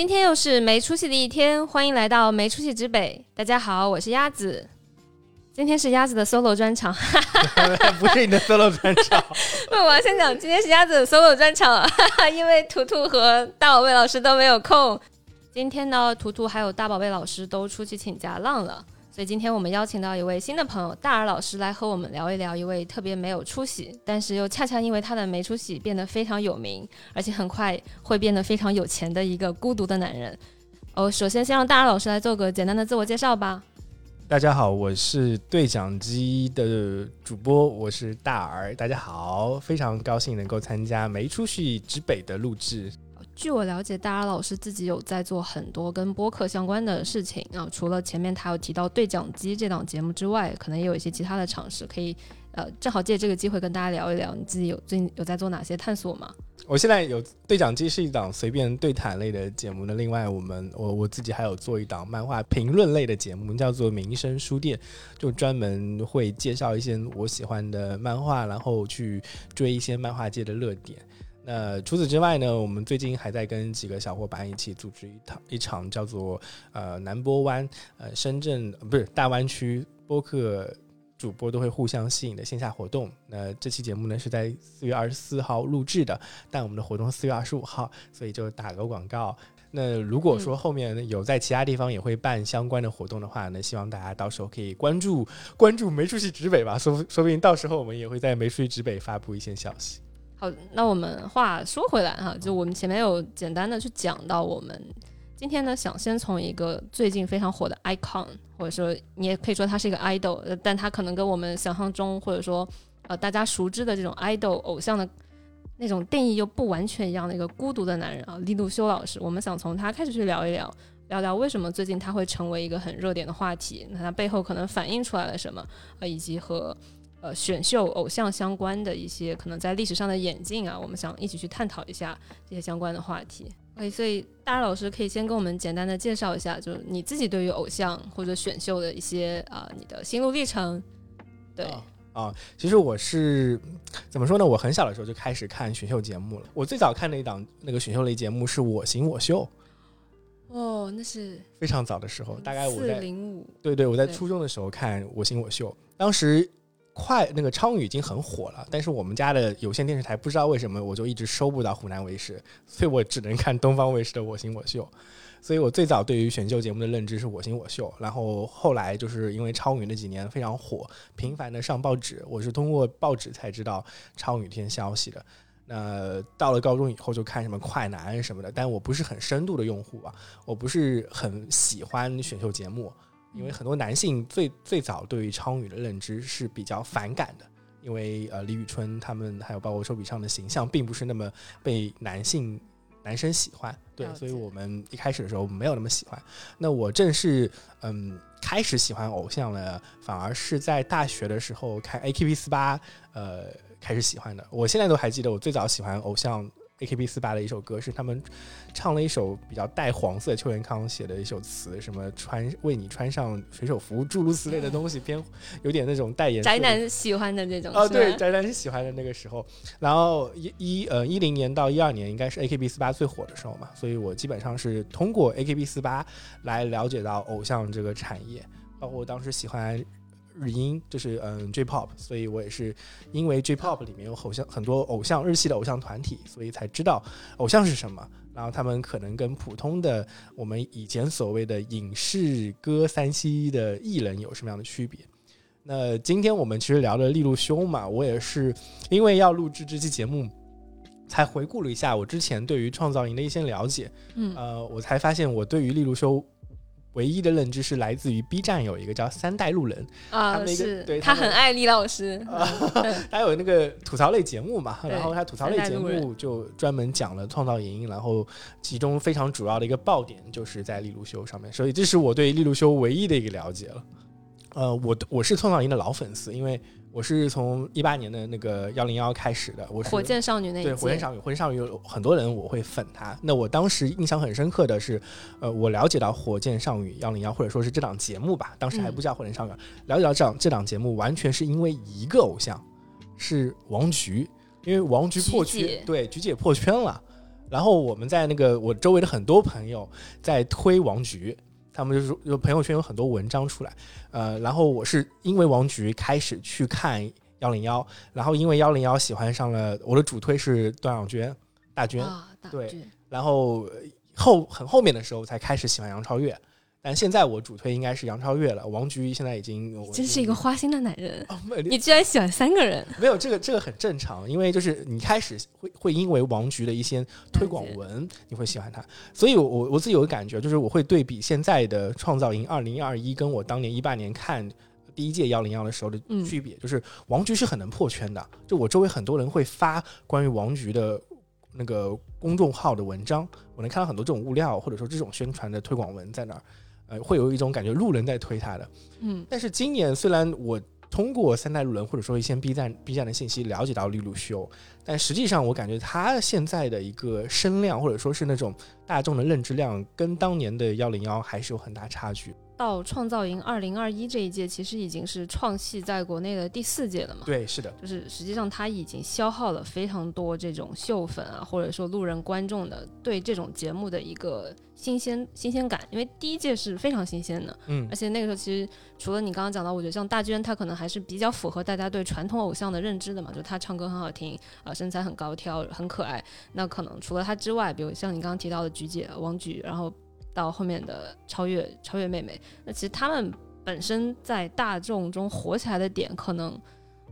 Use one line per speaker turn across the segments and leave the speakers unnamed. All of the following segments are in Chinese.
今天又是没出息的一天，欢迎来到没出息之北。大家好，我是鸭子。今天是鸭子的 solo 专场，
不是你的 solo 专场。
不，我要先讲，今天是鸭子的 solo 专场，因为图图和大宝贝老师都没有空。今天呢，图图还有大宝贝老师都出去请假浪了。所以今天我们邀请到一位新的朋友大耳老师来和我们聊一聊一位特别没有出息，但是又恰恰因为他的没出息变得非常有名，而且很快会变得非常有钱的一个孤独的男人。哦，首先先让大耳老师来做个简单的自我介绍吧。
大家好，我是对讲机的主播，我是大耳。大家好，非常高兴能够参加没出息之北的录制。
据我了解，大耳老师自己有在做很多跟播客相关的事情啊。除了前面他有提到对讲机这档节目之外，可能也有一些其他的尝试。可以，呃，正好借这个机会跟大家聊一聊，你自己有最近有在做哪些探索吗？
我现在有对讲机是一档随便对谈类的节目。那另外，我们我我自己还有做一档漫画评论类的节目，叫做民生书店，就专门会介绍一些我喜欢的漫画，然后去追一些漫画界的热点。那除此之外呢，我们最近还在跟几个小伙伴一起组织一场一场叫做呃南波湾呃深圳不是大湾区播客主播都会互相吸引的线下活动。那这期节目呢是在四月二十四号录制的，但我们的活动四月二十五号，所以就打个广告。那如果说后面有在其他地方也会办相关的活动的话，那希望大家到时候可以关注关注梅出息直北吧，说说不定到时候我们也会在梅出息直北发布一些消息。
好，那我们话说回来哈，就我们前面有简单的去讲到，我们今天呢想先从一个最近非常火的 icon，或者说你也可以说他是一个 idol，但他可能跟我们想象中或者说呃大家熟知的这种 idol 偶像的那种定义又不完全一样的一个孤独的男人啊，利路修老师，我们想从他开始去聊一聊，聊聊为什么最近他会成为一个很热点的话题，那他背后可能反映出来了什么，呃，以及和。呃，选秀偶像相关的一些可能在历史上的演进啊，我们想一起去探讨一下这些相关的话题。哎，所以大家老师可以先跟我们简单的介绍一下，就是你自己对于偶像或者选秀的一些啊，你的心路历程。对
啊，其实我是怎么说呢？我很小的时候就开始看选秀节目了。我最早看的一档那个选秀类节目是我行我秀。
哦，那是
非常早的时候，大概我在
零五。
对对，我在初中的时候看我行我秀，当时。快那个超女已经很火了，但是我们家的有线电视台不知道为什么我就一直收不到湖南卫视，所以我只能看东方卫视的《我行我秀》。所以我最早对于选秀节目的认知是我行我秀，然后后来就是因为超女那几年非常火，频繁的上报纸，我是通过报纸才知道超女这些消息的。那到了高中以后就看什么快男什么的，但我不是很深度的用户啊，我不是很喜欢选秀节目。因为很多男性最最早对于超女的认知是比较反感的，因为呃李宇春他们还有包括周笔畅的形象并不是那么被男性男生喜欢，对，所以我们一开始的时候没有那么喜欢。那我正是嗯开始喜欢偶像了，反而是在大学的时候看 AKB 四八呃开始喜欢的。我现在都还记得我最早喜欢偶像。A K B 四八的一首歌是他们唱了一首比较带黄色，邱元康写的一首词，什么穿为你穿上水手服，诸如此类的东西，偏有点那种代言。
宅男喜欢的那种。
哦，对，宅男是喜欢的那个时候。然后一一呃一零年到一二年应该是 A K B 四八最火的时候嘛，所以我基本上是通过 A K B 四八来了解到偶像这个产业，包括我当时喜欢。日音就是嗯 J-pop，所以我也是因为 J-pop 里面有偶像很多偶像日系的偶像团体，所以才知道偶像是什么。然后他们可能跟普通的我们以前所谓的影视歌三栖的艺人有什么样的区别？那今天我们其实聊的利路修嘛，我也是因为要录制这期节目，才回顾了一下我之前对于创造营的一些了解。嗯，呃，我才发现我对于利路修。唯一的认知是来自于 B 站有一个叫三代路人
啊，是对他很爱李老师，啊
他有那个吐槽类节目嘛，然后他吐槽类节目就专门讲了创造营，然后其中非常主要的一个爆点就是在利路修上面，所以这是我对利路修唯一的一个了解了。呃，我我是创造营的老粉丝，因为。我是从一八年的那个幺零幺开始的，我是
火箭少女那
对火箭少女，火箭少女有很多人我会粉她。那我当时印象很深刻的是，呃，我了解到火箭少女幺零幺，或者说是这档节目吧，当时还不叫火箭少女，了解到这档这档节目完全是因为一个偶像，是王菊，因为王菊破圈，对菊姐破圈了。然后我们在那个我周围的很多朋友在推王菊，他们就是有朋友圈有很多文章出来，呃，然后我是因为王菊开始去看幺零幺，然后因为幺零幺喜欢上了我的主推是段小娟大娟，对然后呃后很后面的时候才开始喜欢杨超越，但现在我主推应该是杨超越了，王菊现在已经我
真是一个花心的男人。
哦
你居然喜欢三个人，
没有这个这个很正常，因为就是你开始会会因为王菊的一些推广文，你会喜欢他，所以我我我自己有个感觉，就是我会对比现在的创造营二零二一跟我当年一八年看第一届幺零幺的时候的
嗯
区别，就是王菊是很能破圈的，就我周围很多人会发关于王菊的那个公众号的文章，我能看到很多这种物料或者说这种宣传的推广文在那儿，呃，会有一种感觉路人在推他的。
嗯
但是今年虽然我通过三代路人或者说一些 B 站 B 站的信息了解到利路修，但实际上我感觉他现在的一个声量或者说是那种大众的认知量，跟当年的幺零幺还是有很大差距。
到创造营二零二一这一届，其实已经是创系在国内的第四届了嘛。
对，是的，
就是实际上它已经消耗了非常多这种秀粉啊，或者说路人观众的对这种节目的一个新鲜新鲜感，因为第一届是非常新鲜的，
嗯
而且那个时候其实除了你刚刚讲到，我觉得像大娟她可能还是比较符合大家对传统偶像的认知的嘛，就她唱歌很好听，啊、身材很高挑，很可爱。那可能除了她之外，比如像你刚刚提到的菊姐、王菊，然后到后面的超越超越妹妹，那其实她们本身在大众中火起来的点，可能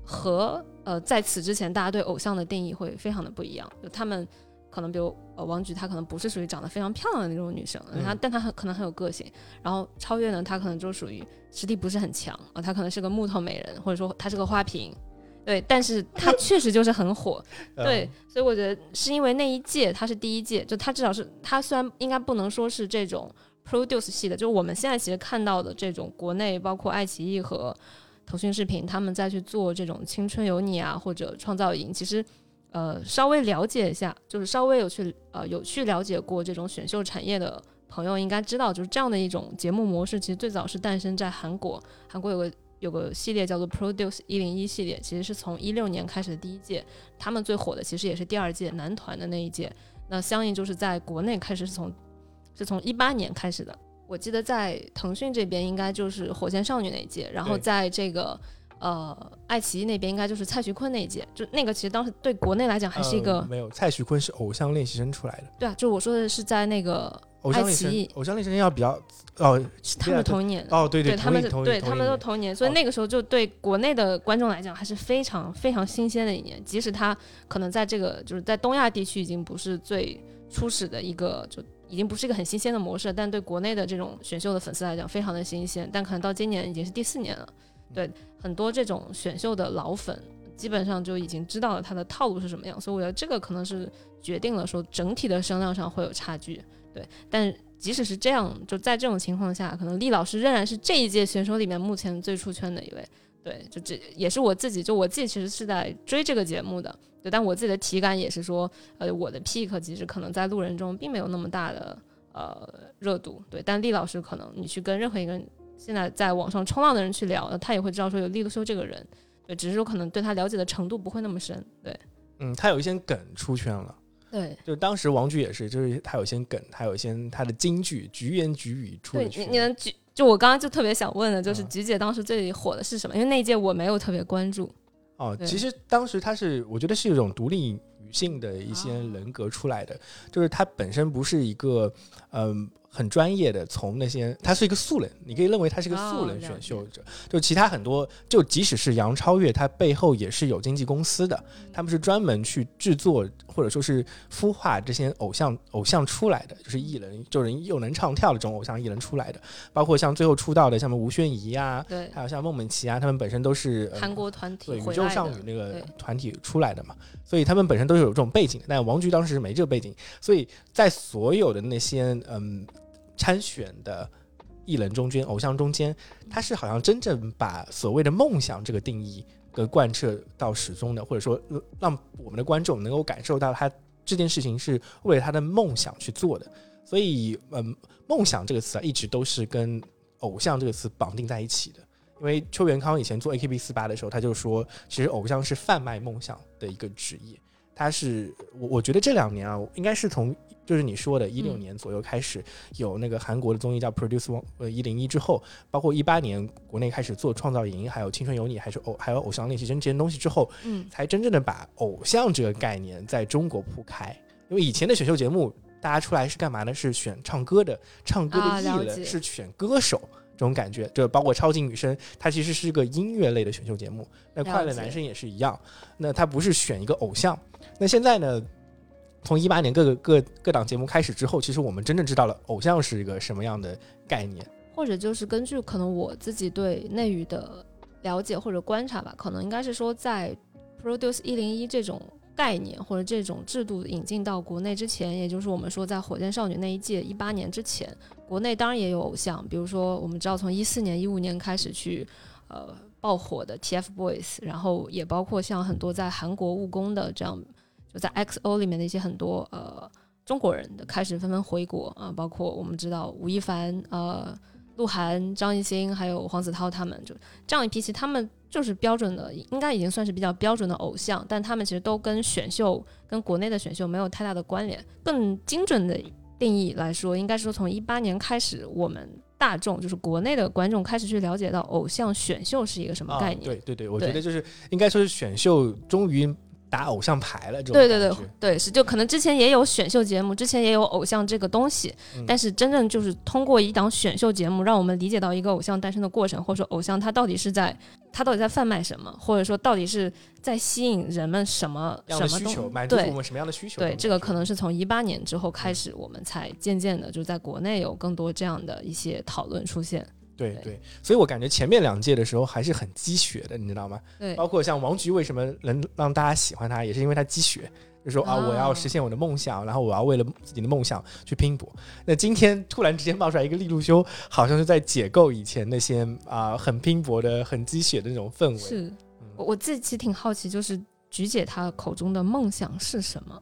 和呃在此之前大家对偶像的定义会非常的不一样，就她们。可能比如呃王菊，她可能不是属于长得非常漂亮的那种女生，
嗯
她但她很可能很有个性。然后超越呢，她可能就属于实力不是很强啊，她可能是个木头美人，或者说她是个花瓶，对，但是它 确实就是很火，
呃
对，所以我觉得是因为那一届它是第一届，就它至少是它虽然应该不能说是这种 produce 系的，就是我们现在其实看到的这种国内包括爱奇艺和腾讯视频他们在去做这种青春有你啊或者创造营，其实。呃，稍微了解一下，就是稍微有去呃有去了解过这种选秀产业的朋友应该知道，就是这样的一种节目模式，其实最早是诞生在韩国。韩国有个有个系列叫做 Produce 一零一系列，其实是从一六年开始的第一届，他们最火的其实也是第二届男团的那一届。那相应就是在国内开始是从是从一八年开始的。我记得在腾讯这边应该就是火箭少女那一届，然后在这个呃爱奇艺那边应该就是蔡徐坤那一届，就那个其实当时对国内来讲还是一个、
呃没有蔡徐坤是偶像练习生出来的，
对啊，就我说的是在那个
偶像练
爱奇艺
习生，偶像练习生要比较哦
他们同一年，
哦对
对他们是对他们都
都
同一年，所以
哦
那个时候就对国内的观众来讲还是非常非常新鲜的一年，即使他可能在这个就是在东亚地区已经不是最初始的一个就。已经不是一个很新鲜的模式，但对国内的这种选秀的粉丝来讲非常的新鲜。但可能到今年已经是第四年了，对很多这种选秀的老粉基本上就已经知道了他的套路是什么样，所以我觉得这个可能是决定了说整体的声量上会有差距。对，但即使是这样，就在这种情况下，可能厉老师仍然是这一届选手里面目前最出圈的一位。对，就这也是我自己，就我自己其实是在追这个节目的，对，但我自己的体感也是说，呃，我的 pick 其实可能在路人中并没有那么大的呃热度，对，但厉老师可能你去跟任何一个人现在在网上冲浪的人去聊，他也会知道说有利路修这个人，对，只是说可能对他了解的程度不会那么深，对，
嗯，他有一些梗出圈了。
对，
就是当时王菊也是，就是他有一些梗，他有一些他的金句，菊言菊语出
对你。你能举，就我刚刚就特别想问的，就是
嗯。
菊姐当时最火的是什么？因为那一届我没有特别关注，
哦，其实当时她是，我觉得是一种独立女性的一些
哦
人格出来的，就是她本身不是一个嗯、很专业的，从那些他是一个素人，你可以认为他是一个素人选秀者。就其他很多，就即使是杨超越，他背后也是有经纪公司的，
嗯
他们是专门去制作或者说是孵化这些偶像偶像出来的，就是艺人，就是又能唱跳的这种偶像艺人出来的，包括像最后出道的像什么吴宣仪啊，
对，
还有像孟美岐啊，他们本身都是、呃
韩国团体
对宇宙少女那个团体出来的嘛，所以他们本身都是有这种背景的。但王菊当时是没这个背景，所以在所有的那些嗯参选的艺人中间、偶像中间，他是好像真正把所谓的梦想这个定义给贯彻到始终的，或者说让我们的观众能够感受到他这件事情是为了他的梦想去做的。所以，嗯，梦想这个词啊，一直都是跟偶像这个词绑定在一起的。因为邱元康以前做 AKB 四八的时候，他就说，其实偶像是贩卖梦想的一个职业。他是我我觉得这两年啊，应该是从就是你说的一六
嗯
年左右开始有那个韩国的综艺叫 Produce One 呃一零一之后，包括一八年国内开始做创造营，还有青春有你，还是偶还有偶像练习生这些东西之后，
嗯
才真正的把偶像这个概念在中国铺开。因为以前的选秀节目，大家出来是干嘛呢？是选唱歌的，唱歌的艺人、
啊
是选歌手。这种感觉，就包括超级女声，它其实是个音乐类的选秀节目。那快乐男生也是一样，那它不是选一个偶像。那现在呢？从一八年各个各各档节目开始之后，其实我们真正知道了偶像是一个什么样的概念。
或者就是根据可能我自己对内娱的了解或者观察吧，可能应该是说在 Produce 一零一这种概念或者这种制度引进到国内之前，也就是我们说在火箭少女那一届一八年之前，国内当然也有偶像，比如说我们知道从一四年、一五年开始去呃爆火的 TFBOYS，然后也包括像很多在韩国务工的这样，就在 XO 里面的一些很多呃中国人的开始纷纷回国啊、包括我们知道吴亦凡呃。鹿晗、张艺兴还有黄子韬他们，就这样一批，其实他们就是标准的，应该已经算是比较标准的偶像，但他们其实都跟选秀、跟国内的选秀没有太大的关联。更精准的定义来说，应该说从一八年开始，我们大众就是国内的观众开始去了解到偶像选秀是一个什么概念。
啊、对对对，我觉得就是应该说是选秀终于打偶像牌了，这种
对对对对，是就可能之前也有选秀节目，之前也有偶像这个东西，
嗯
但是真正就是通过一档选秀节目，让我们理解到一个偶像诞生的过程，或者说偶像他到底是在他到底在贩卖什么，或者说到底是在吸引人们什么
样
什么
需求，满足
对
我们什么样的需求？
对，这个可
能
能是从一八年之后开始，我们才渐渐的就在国内有更多这样的一些讨论出现。对
对对，所以我感觉前面两届的时候还是很积雪的，你知道吗？
对，
包括像王菊为什么能让大家喜欢他，也是因为他积雪，就说啊，
哦
我要实现我的梦想，然后我要为了自己的梦想去拼搏。那今天突然之间冒出来一个利路修，好像是在解构以前那些啊、很拼搏的、很积雪的那种氛围。
是
嗯
我我自己其实挺好奇，就是菊姐她口中的梦想是什么？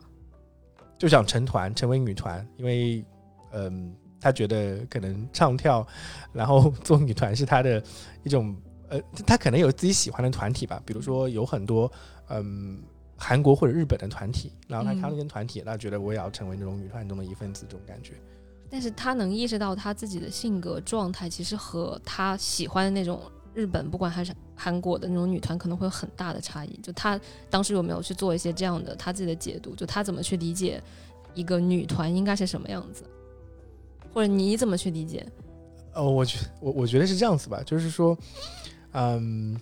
就想成团，成为女团，因为嗯，他觉得可能唱跳，然后做女团是他的一种呃，他可能有自己喜欢的团体吧，比如说有很多嗯韩国或者日本的团体，然后他看到那些团体，那觉得我也要成为那种女团中的一份子，这种感觉。
但是他能意识到他自己的性格状态，其实和他喜欢的那种日本，不管还是韩国的那种女团，可能会有很大的差异。就他当时有没有去做一些这样的他自己的解读？就他怎么去理解一个女团应该是什么样子，或者你怎么去理解？
呃，我觉我我觉得是这样子吧，就是说，嗯，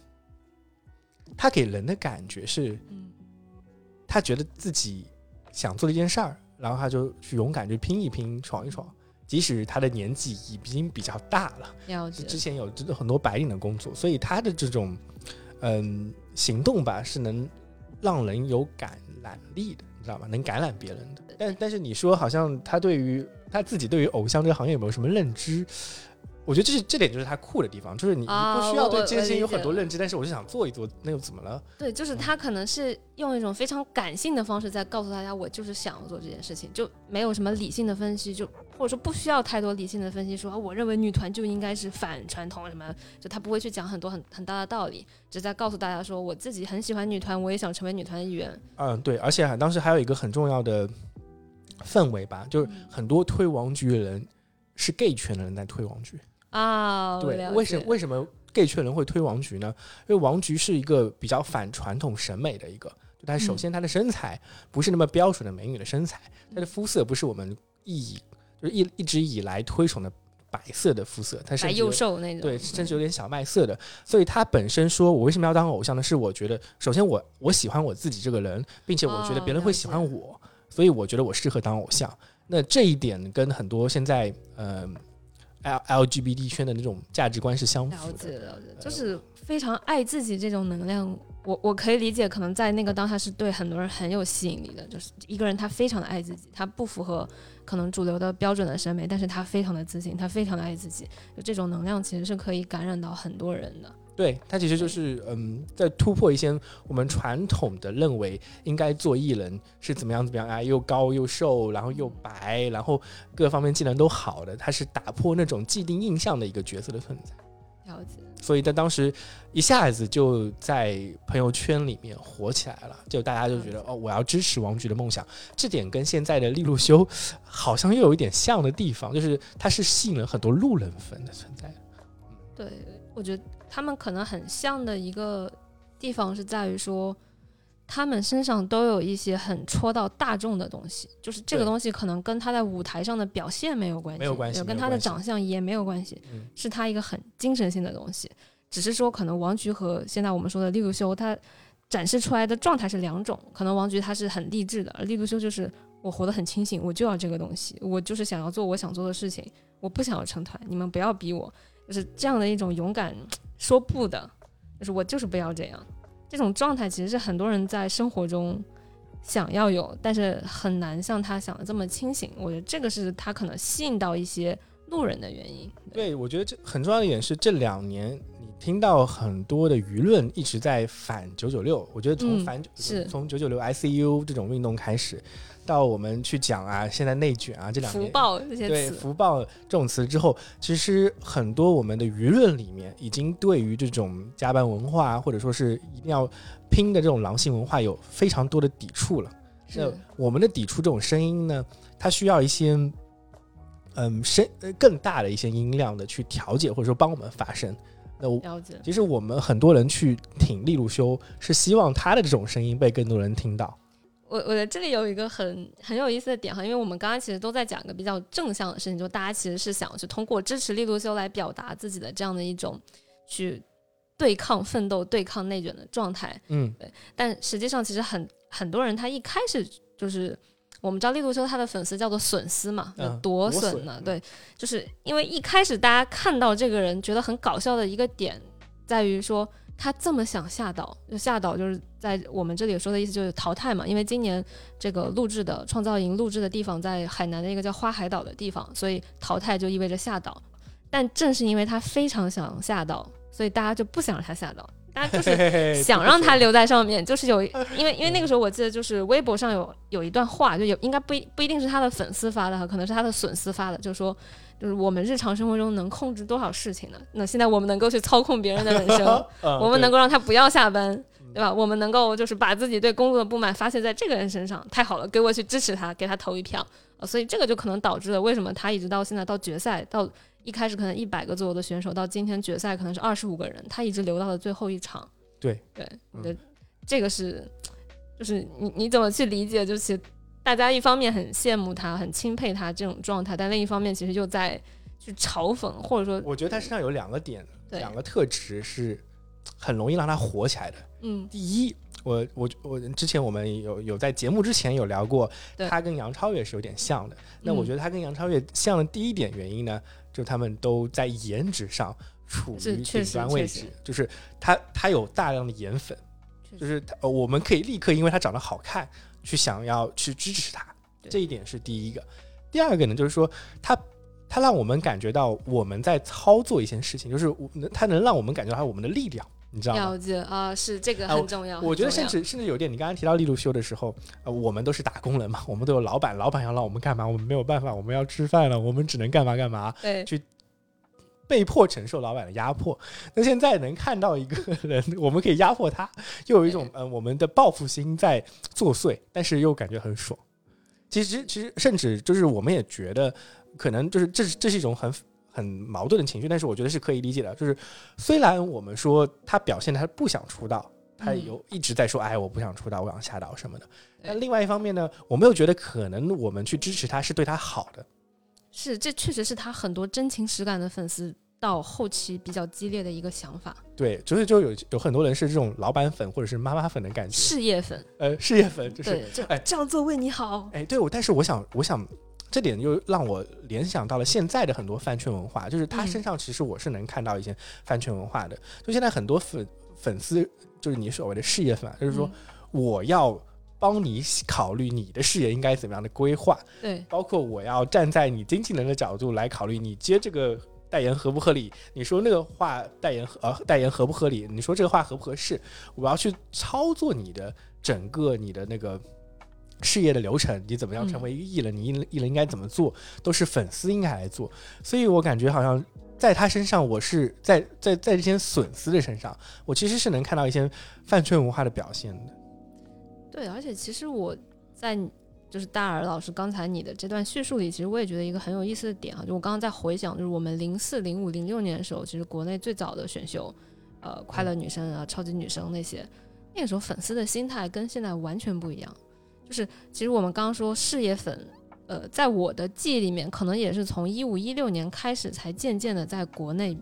他给人的感觉是，
嗯
他觉得自己想做的一件事儿，然后他就去勇敢去拼一拼、闯一闯，即使他的年纪已经比较大了，
了解
之前有很多白领的工作，所以他的这种嗯行动吧，是能让人有感染力的，你知道吗？能感染别人的。但但是你说好像他对于他自己对于偶像这个行业有没有什么认知？我觉得这是这点就是他酷的地方，就是你你
啊
不需要对这件事情有很多认知，但是我就想做一做，那又怎么了？
对，就是他可能是用一种非常感性的方式在告诉大家，我就是想要做这件事情，就没有什么理性的分析，就或者说不需要太多理性的分析说，啊我认为女团就应该是反传统什么，就他不会去讲很多很很大的道理，只在告诉大家说，我自己很喜欢女团，我也想成为女团的一员。
嗯，对，而且还当时还有一个很重要的氛围吧，就是很多推王菊的人是 gay 圈的人在推王菊。
啊，
对，为什
么
为什么 gay 圈人会推王菊呢？因为王菊是一个比较反传统审美的一个，就她首
嗯
先她的身材不是那么标准的美女的身材，她的肤色不是我们以就是一一直以来推崇的白色的肤色，她甚
白幼瘦那种？
对，甚至有点小麦色的。所以她本身说我为什么要当偶像呢？是我觉得首先我我喜欢我自己这个人，并且我觉得别人会喜欢
哦
我，所以我觉得我适合当偶像。那这一点跟很多现在呃 L LGBT 圈的那种价值观是相符
了
的。
解了解，就是非常爱自己这种能量，我我可以理解，可能在那个当下是对很多人很有吸引力的。就是一个人他非常的爱自己，他不符合可能主流的标准的审美，但是他非常的自信，他非常的爱自己，就这种能量其实是可以感染到很多人的。
对，它其实就是嗯，在突破一些我们传统的认为应该做艺人是怎么样怎么样啊，又高又瘦，然后又白，然后各方面技能都好的，它是打破那种既定印象的一个角色的存在。
了解。
所以他当时一下子就在朋友圈里面火起来了，就大家就觉得哦，我要支持王菊的梦想。这点跟现在的利路修好像又有一点像的地方，就是它是吸引了很多路人粉的存在。
对，我觉得他们可能很像的一个地方是在于说，他们身上都有一些很戳到大众的东西，就是这个东西可能跟他在舞台上的表现没有关系，
没有关系
跟他的长相也没有关系，
嗯
是他一个很精神性的东西。只是说，可能王菊和现在我们说的利路修，他展示出来的状态是两种。可能王菊他是很励志的，而利路修就是我活得很清醒，我就要这个东西，我就是想要做我想做的事情，我不想要成团，你们不要逼我，就是这样的一种勇敢说不的，就是我就是不要这样。这种状态其实是很多人在生活中想要有，但是很难像他想的这么清醒。我觉得这个是他可能吸引到一些路人的原因。
对，我觉得这很重要的一点是，这两年你听到很多的舆论一直在反九九六。我觉得从
嗯
反、
是
从九九六 ICU 这种运动开始，到我们去讲啊，现在内卷啊，这两
福
年
报这些
对“
词，
福报”这种词之后，其实很多我们的舆论里面已经对于这种加班文化，或者说是一定要拼的这种狼性文化有非常多的抵触了。那我们的抵触这种声音呢，它需要一些嗯声呃更大的一些音量的去调节，或者说帮我们发声。那我。其实我们很多人去挺利路修，是希望他的这种声音被更多人听到。
我我在这里有一个很很有意思的点哈，因为我们刚刚其实都在讲一个比较正向的事情，就大家其实是想去通过支持利路修来表达自己的这样的一种去对抗奋斗、对抗内卷的状态。
嗯，
但实际上，其实很很多人他一开始就是我们知道利路修他的粉丝叫做损丝嘛，
嗯
夺
夺损
损呢？
嗯
对，就是因为一开始大家看到这个人觉得很搞笑的一个点，在于说他这么想下岛，就下岛就是在我们这里说的意思就是淘汰嘛，因为今年这个录制的创造营录制的地方在海南的一个叫花海岛的地方，所以淘汰就意味着下岛。但正是因为他非常想下岛，所以大家就不想让他下岛，大家就是想让他留在上面，就是有，因为因为那个时候我记得就是微博上有有一段话，就有应该不一不一定是他的粉丝发的哈，可能是他的损丝发的，就是说，就是我们日常生活中能控制多少事情呢？那现在我们能够去操控别人的人生，
嗯
我们能
够
够让他不要下班，对吧？我们能够就是把自己对工作的不满发泄在这个人身上，太好了，给我去支持他，给他投一票。呃所以这个就可能导致了为什么他一直到现在到决赛到。一开始可能一百个左右的选手，到今天决赛可能是二十五个人，他一直留到了最后一场。
对
对，我
嗯
觉得这个是，就是你你怎么去理解？就是大家一方面很羡慕他，很钦佩他这种状态，但另一方面其实又在去嘲讽，或者说，
我觉得他身上有两个点，
对。
两个特质是很容易让他火起来的。
嗯，
第一，我我我之前我们有有在节目之前有聊过，
对。
他跟杨超越是有点像的。那我
嗯
觉得他跟杨超越像的第一点原因呢，就是他们都在颜值上处于顶端位置，就是他他有大量的颜粉，就是他呃我们可以立刻因为他长得好看去想要去支持他，这一点是第一个。第二个呢，就是说他他让我们感觉到我们在操作一件事情，就是我他能让我们感觉到我们的力量，你知道吗？
了解啊，是这个
啊
很重要。
我觉得甚至甚至有点，你刚刚提到利路修的时候，呃，我们都是打工人嘛，我们都有老板，老板要让我们干嘛，我们没有办法，我们要吃饭了，我们只能干嘛干嘛，
对
被迫承受老板的压迫。那现在能看到一个人，我们可以压迫他，又有一种呃我们的报复心在作祟，但是又感觉很爽。其实其实甚至就是我们也觉得，可能就是这是这是一种很。很矛盾的情绪，但是我觉得是可以理解的。就是虽然我们说他表现的他不想出道，他
嗯
有一直在说，哎，我不想出道，我想下岛什么的。
对
但另外一方面呢，我们又觉得可能我们去支持他是对他好的。
是这确实是他很多真情实感的粉丝到后期比较激烈的一个想法，
对，所以就有有很多人是这种老板粉或者是妈妈粉的感觉，
事业粉，
呃，事业粉就是，
就
哎
这样做为你好。
哎，对我，但是我想，我想这点又让我联想到了现在的很多饭圈文化，就是他
嗯
身上其实我是能看到一些饭圈文化的。就现在很多粉粉丝，就是你所谓的事业粉啊，就是说
嗯
我要帮你考虑你的事业应该怎么样的规划，
对，
包括我要站在你经纪人的角度来考虑你接这个代言合不合理，你说那个话代言合呃代言合不合理，你说这个话合不合适，我要去操作你的整个你的那个事业的流程，你怎么样成为一个艺人，你艺人艺人应该怎么做，都是粉丝应该来做，所以我感觉好像。在他身上，我是在在在这些损丝的身上，我其实是能看到一些饭圈文化的表现的。
对，而且其实我在就是大耳老师刚才你的这段叙述里，其实我也觉得一个很有意思的点啊，就我刚刚在回想，就是我们零四、零五、零六年的时候，其实国内最早的选秀，呃，快乐女生啊、超级女生那些，那个时候粉丝的心态跟现在完全不一样。就是其实我们刚刚说事业粉。呃，在我的记忆里面，可能也是从一五一六年开始，才渐渐的在国内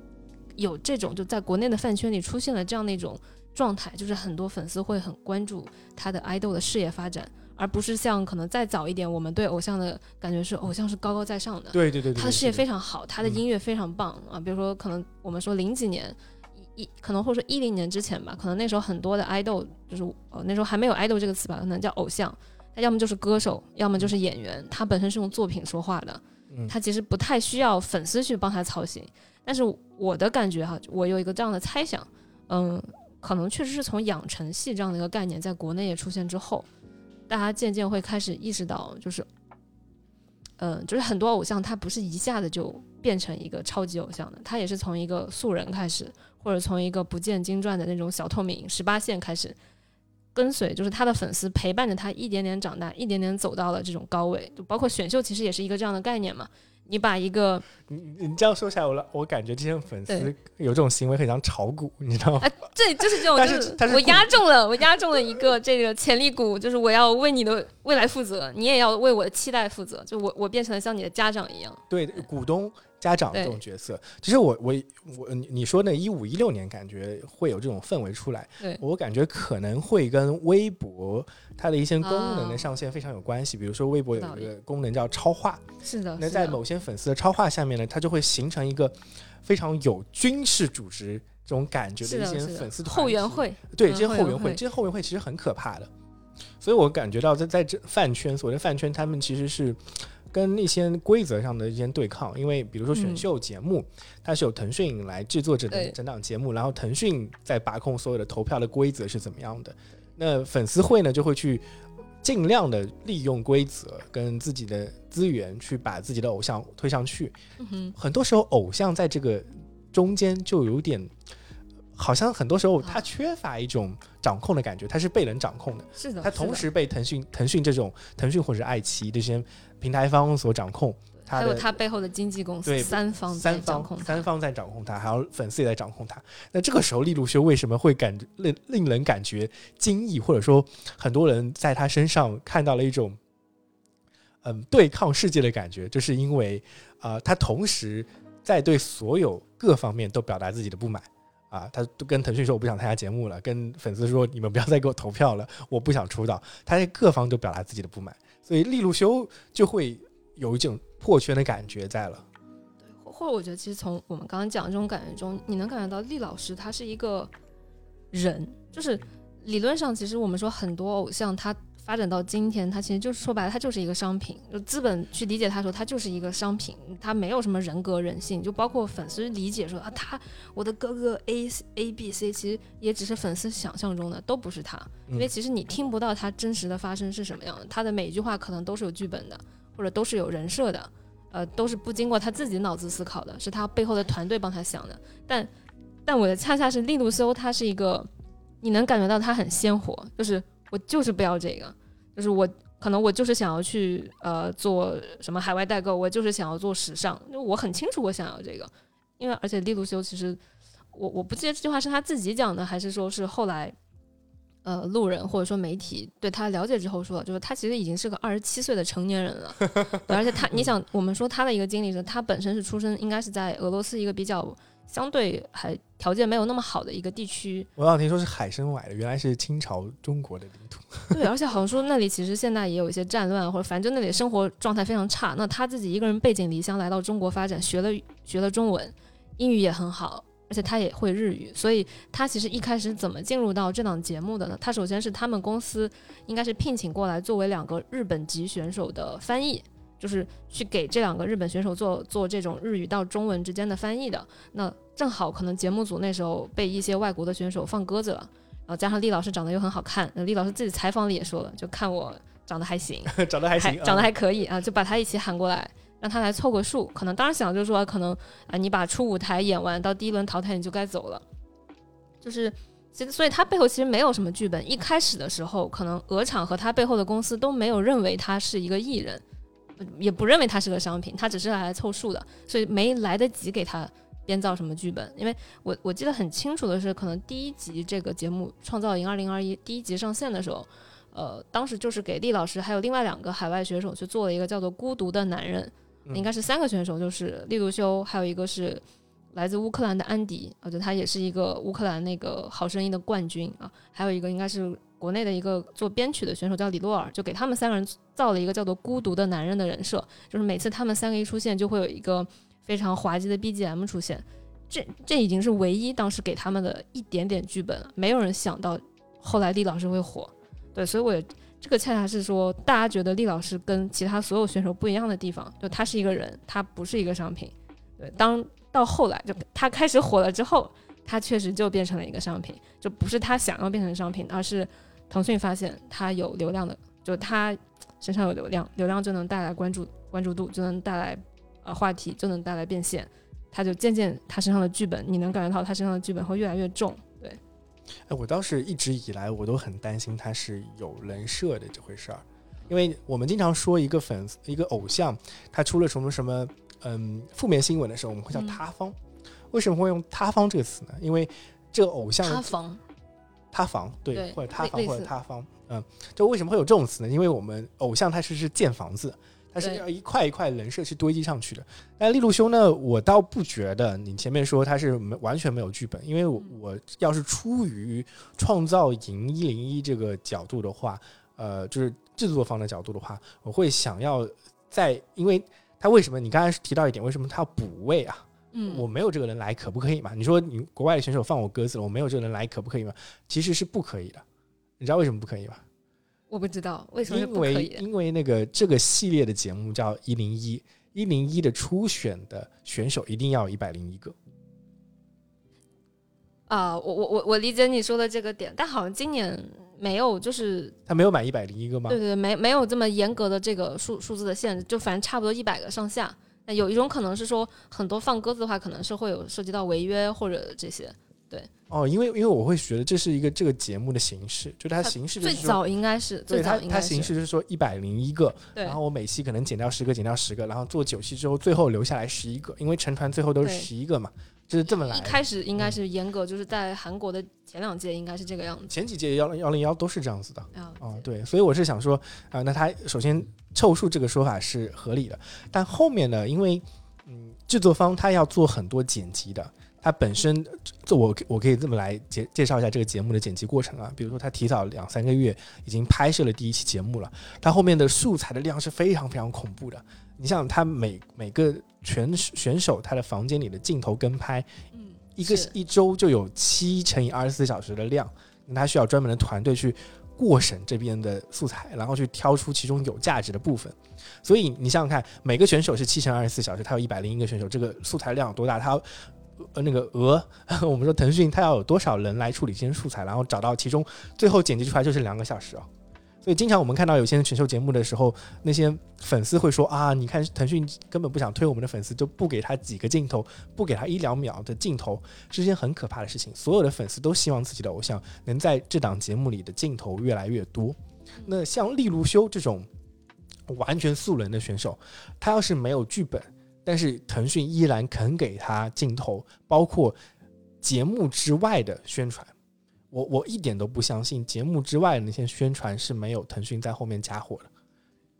有这种就在国内的饭圈里出现了这样的一种状态，就是很多粉丝会很关注他的爱豆的事业发展，而不是像可能再早一点，我们对偶像的感觉是偶像是高高在上的，
对对对，
他的事业非常好，他的音乐非常棒啊，比如说可能我们说零几年一可能或者说一零年之前吧，可能那时候很多的爱豆就是呃那时候还没有爱豆这个词吧，可能叫偶像。他要么就是歌手，要么就是演员。他本身是用作品说话的，他其实不太需要粉丝去帮他操心。但是我的感觉哈，我有一个这样的猜想，嗯，可能确实是从养成系这样的一个概念在国内也出现之后，大家渐渐会开始意识到，就是，嗯，就是很多偶像他不是一下子就变成一个超级偶像的，他也是从一个素人开始，或者从一个不见经传的那种小透明十八线开始。跟随就是他的粉丝陪伴着他一点点长大，一点点走到了这种高位，就包括选秀其实也是一个这样的概念嘛。你把一个
你你这样说起来，我我感觉这些粉丝有这种行为很像炒股，你知道吗？
啊，对，就是这种，就是我压中了，我压中了一个这个潜力股，就是我要为你的未来负责，你也要为我的期待负责，就我我变成了像你的家长一样，
对，股东。家长这种角色，其实我我我你你说那一五一六年感觉会有这种氛围出来，我感觉可能会跟微博它的一些功能的上线非常有关系。比如说微博有一个功能叫超话，
是的。
那在某些粉丝的超话下面呢，它就会形成一个非常有军事组织这种感觉的一些粉丝
后援会。
对，这些后援会，这些后援会其实很可怕的。所以我感觉到在在这饭圈，所谓的饭圈，他们其实是。跟那些规则上的一些对抗，因为比如说选秀节目，它是由腾讯来制作整整档节目，然后腾讯在把控所有的投票的规则是怎么样的。那粉丝会呢，就会去尽量的利用规则跟自己的资源去把自己的偶像推上去。很多时候，偶像在这个中间就有点。好像很多时候他缺乏一种掌控的感觉，他是被人掌控的。
是的，
他同时被腾讯、腾讯这种腾讯或者爱奇艺这些平台方所掌控。
还有他背后的经纪公司，三方
三
方
三方在掌控他，还有粉丝也在掌控他。那这个时候，利路修为什么会感令令人感觉惊异，或者说很多人在他身上看到了一种嗯对抗世界的感觉，就是因为啊，他同时在对所有各方面都表达自己的不满。啊，他都跟腾讯说我不想参加节目了，跟粉丝说你们不要再给我投票了，我不想出道。他在各方都表达自己的不满，所以利路修就会有一种破圈的感觉在了。
对，或者我觉得其实从我们刚刚讲的这种感觉中，你能感觉到厉老师他是一个人，就是理论上其实我们说很多偶像他。发展到今天，它其实就是说白了，它就是一个商品。就资本去理解它说，它就是一个商品，它没有什么人格人性。就包括粉丝理解说啊，他我的哥哥 A A B C，其实也只是粉丝想象中的，都不是他。因为其实你听不到他真实的发生是什么样的，他的每一句话可能都是有剧本的，或者都是有人设的，呃，都是不经过他自己脑子思考的，是他背后的团队帮他想的。但但我的恰恰是利路修，他是一个，你能感觉到他很鲜活，就是。我就是不要这个，就是我可能我就是想要去呃做什么海外代购，我就是想要做时尚，因为我很清楚我想要这个，因为而且利路修其实我我不记得这句话是他自己讲的，还是说是后来呃路人或者说媒体对他了解之后说，就是他其实已经是个二十七岁的成年人了，而且他你想我们说他的一个经历是，他本身是出生应该是在俄罗斯一个比较。相对还条件没有那么好的一个地区，
我老听说是海参崴的，原来是清朝中国的领土。
对，而且好像说那里其实现在也有一些战乱，或者反正那里生活状态非常差。那他自己一个人背井离乡来到中国发展，学了学了中文，英语也很好，而且他也会日语。所以他其实一开始怎么进入到这档节目的呢？他首先是他们公司应该是聘请过来作为两个日本籍选手的翻译。就是去给这两个日本选手做做这种日语到中文之间的翻译的，那正好可能节目组那时候被一些外国的选手放鸽子了，然后加上厉老师长得又很好看，那厉老师自己采访里也说了，就看我长得还行，
长得还行，
长得还可以啊，就把他一起喊过来，让他来凑个数。可能当时想就是说，可能啊，你把初舞台演完，到第一轮淘汰你就该走了。就是其实，所以他背后其实没有什么剧本。一开始的时候，可能鹅厂和他背后的公司都没有认为他是一个艺人，也不认为它是个商品，它只是来凑数的，所以没来得及给他编造什么剧本。因为我我记得很清楚的是，可能第一集这个节目《创造营二零二一》第一集上线的时候。呃，当时就是给厉老师还有另外两个海外选手去做了一个叫做《孤独的男人》，应该是三个选手，就是利路修，还有一个是来自乌克兰的安迪，我觉得他也是一个乌克兰那个好声音的冠军啊，还有一个应该是国内的一个做编曲的选手叫李洛尔，就给他们三个人造了一个叫做《孤独的男人》的人设，就是每次他们三个一出现，就会有一个非常滑稽的 BGM 出现，这这已经是唯一当时给他们的一点点剧本了，没有人想到后来厉老师会火。对，所以我也这个恰恰是说，大家觉得厉老师跟其他所有选手不一样的地方，就他是一个人，他不是一个商品。对，当到后来就他开始火了之后，他确实就变成了一个商品，就不是他想要变成商品，而是腾讯发现他有流量的，就他身上有流量，流量就能带来关注关注度，就能带来呃话题，就能带来变现，他就渐渐他身上的剧本，你能感觉到他身上的剧本会越来越重。
对哎，我倒是一直以来我都很担心他是有人设的这回事儿，因为我们经常说一个粉丝、一个偶像，他出了什么什么嗯负面新闻的时候，我们会叫塌方。为什么会用塌方这个词呢？因为这个偶像
塌房，
塌房对，或者塌房或者塌方，嗯，就为什么会有这种词呢？因为我们偶像他是是建房子。他是要一块一块人设去堆积上去的。但利路修呢，我倒不觉得你前面说他是没完全没有剧本，因为我要是出于创造营一零一这个角度的话，呃，就是制作方的角度的话，我会想要在，因为他为什么你刚才提到一点，为什么他要补位啊？
嗯，
我没有这个人来，可不可以嘛？你说你国外的选手放我鸽子了，我没有这个人来，可不可以嘛？其实是不可以的。你知道为什么不可以吗？
我不知道为什么不
可以，因为那个这个系列的节目叫一零一，一零一的初选的选手一定要一百零一个。
啊，我我我我理解你说的这个点，但好像今年没有，就是
他没有满一百零一个吗？
对对，没没有这么严格的这个数数字的限制，就反正差不多一百个上下。那有一种可能是说，很多放鸽子的话，可能是会有涉及到违约或者这些。对
哦，因为因为我会觉得这是一个这个节目的形式，就它形式
最早应该是
对
它
它形式就是说一百零一个，
然
后我每期可能减掉十个，减掉十个，然后做九期之后最后留下来十一个，因为成团最后都是十一个嘛，就是这么来。
一开始应该是严格，就是在韩国的前两届应该是这个样子，
前几届幺零幺零幺都是这样子的。哦，对，所以我是想说啊，那他首先凑数这个说法是合理的，但后面呢，因为嗯制作方他要做很多剪辑的。它本身，这我我可以这么来介介绍一下这个节目的剪辑过程啊。比如说，他提早两三个月已经拍摄了第一期节目了，他后面的素材的量是非常非常恐怖的。你像他每每个全选手他的房间里的镜头跟拍，
嗯，
一个一周就有七乘以二十四小时的量，那他需要专门的团队去过审这边的素材，然后去挑出其中有价值的部分。所以你想想看，每个选手是七乘二十四小时，他有一百零一个选手，这个素材量有多大？他。呃，那个鹅，我们说腾讯它要有多少人来处理这些素材，然后找到其中最后剪辑出来就是两个小时啊。所以经常我们看到有些选秀节目的时候，那些粉丝会说啊，你看腾讯根本不想推我们的粉丝，就不给他几个镜头，不给他一两秒的镜头，是件很可怕的事情。所有的粉丝都希望自己的偶像能在这档节目里的镜头越来越多。那像利路修这种完全素人的选手，他要是没有剧本。但是腾讯依然肯给他镜头，包括节目之外的宣传。我我一点都不相信节目之外的那些宣传是没有腾讯在后面加火的。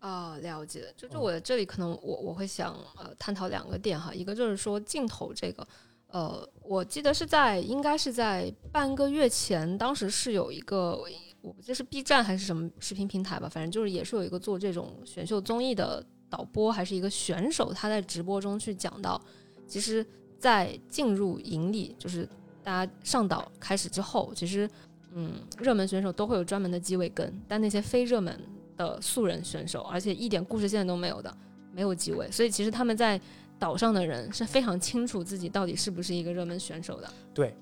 哦，了解。就是我这里可能我我会想呃探讨两个点哈，一个就是说镜头这个，呃，我记得是在应该是在半个月前，当时是有一个我不记得是 B 站还是什么视频平台吧，反正就是也是有一个做这种选秀综艺的。导播还是一个选手，他在直播中去讲到，其实，在进入营里，就是大家上岛开始之后，其实，嗯，热门选手都会有专门的机位跟，但那些非热门的素人选手，而且一点故事线都没有的，没有机位，所以其实他们在岛上的人是非常清楚自己到底是不是一个热门选手的。
对，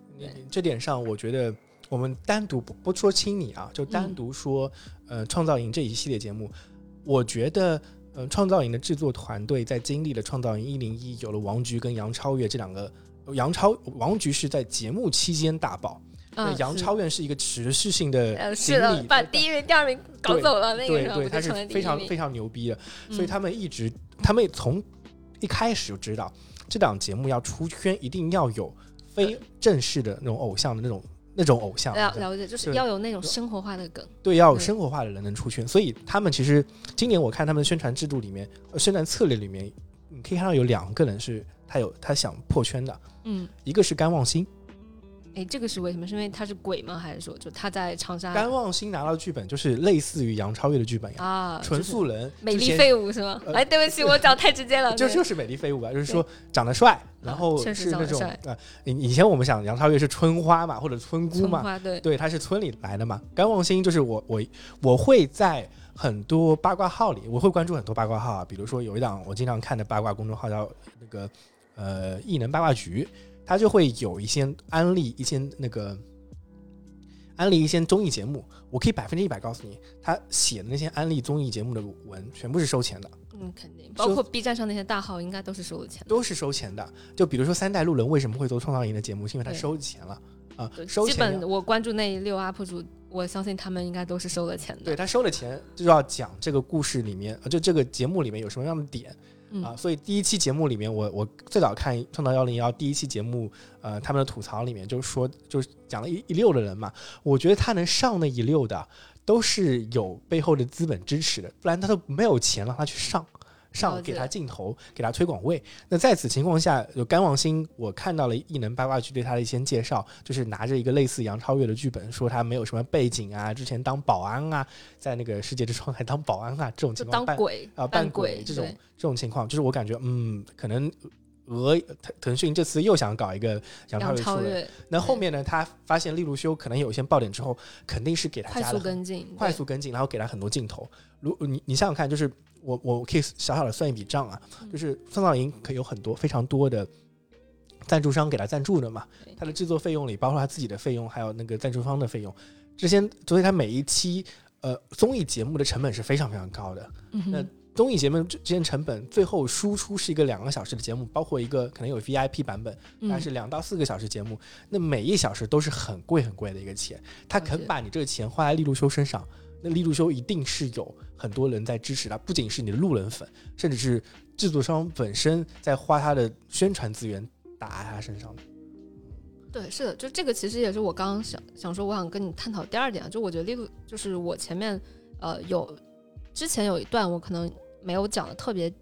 这点上，我觉得我们单独不不说清你啊，就单独说，呃，创造营这一系列节目，我觉得。呃，创造营的制作团队在经历了创造营一零一，有了王菊跟杨超越这两个，杨超王菊是在节目期间大爆，嗯杨超越是一个持续性的
是的，
历，
把第一名、第二名搞走了，那个
对对，他是非常非常牛逼的，所以
嗯
他们一直，他们从一开始就知道这档节目要出圈，一定要有非正式的那种偶像的那种那种偶像，
了了解，就是要有那种生活化的梗。
对，要有生活化的人能出圈。所以他们其实今年我看他们的宣传制度里面，呃宣传策略里面，你可以看到有两个人是他有他想破圈的，
嗯，
一个是甘望星，
哎，这个是为什么？是因为他是鬼吗？还是说就他在长沙
甘望星拿到剧本就是类似于杨超越的剧本呀，
啊？
纯素人，
美丽废物是吗？
呃
哎，对不起，我讲太直接了。
就就是美丽废物吧，就是说长得帅，然后是那种呃，以以前我们想杨超越是春花嘛，或者村姑嘛，
对，
对，他是村里来的嘛。甘望星就是我我我会在很多八卦号里，我会关注很多八卦号啊，比如说有一档我经常看的八卦公众号叫那个呃异能八卦局，他就会有一些安利一些那个安利一些综艺节目，我可以百分之一百告诉你，他写的那些安利综艺节目的文全部是收钱的。
嗯，肯定，包括 B 站上那些大号，应该都是收了钱的。
都是收钱的。就比如说三代路人为什么会做创造营的节目，是因为他收钱了啊
对，
收钱。
基本我关注那一溜 UP 主，我相信他们应该都是收了钱的。
对他收了钱，就要讲这个故事里面，呃就这个节目里面有什么样的点啊。所以第一期节目里面，我我最早看《创造幺零幺》第一期节目，呃，他们的吐槽里面就说，就是讲了一一溜的人嘛，我觉得他能上那一溜的，都是有背后的资本支持的，不然他都没有钱让他去上。上给他镜头，给他推广位。那在此情况下，有甘望星，我看到了异能八卦剧对他的一些介绍，就是拿着一个类似杨超越的剧本，说他没有什么背景啊，之前当保安啊，在那个世界之窗还当保安啊，这种情况扮
当鬼
啊扮鬼这种这种情况，就是我感觉嗯，可能俄腾腾讯这次又想搞一个杨超越出来，那后面呢，他发现利路修可能有一些爆点之后，肯定是给他
快
加了
速跟进，
快速跟进，然后给他很多镜头。如你你想想看，就是我我可以小小的算一笔账啊，
嗯。
就是创造营可以有很多非常多的赞助商给他赞助的嘛，他的制作费用里包括他自己的费用，还有那个赞助方的费用，这些所以他每一期呃综艺节目的成本是非常非常高的。那综艺节目之间成本最后输出是一个两个小时的节目，包括一个可能有 VIP 版本，但
嗯
是两到四个小时节目，那每一小时都是很贵很贵的一个钱。他肯把你这个钱花在利路修身上，那利路修一定是有很多人在支持他，不仅是你的路人粉，甚至是制作商本身在花他的宣传资源打在他身上的。
对，是的，就这个其实也是我刚刚想想说，我想跟你探讨第二点，就我觉得力度就是我前面呃有之前有一段我可能没有讲的特别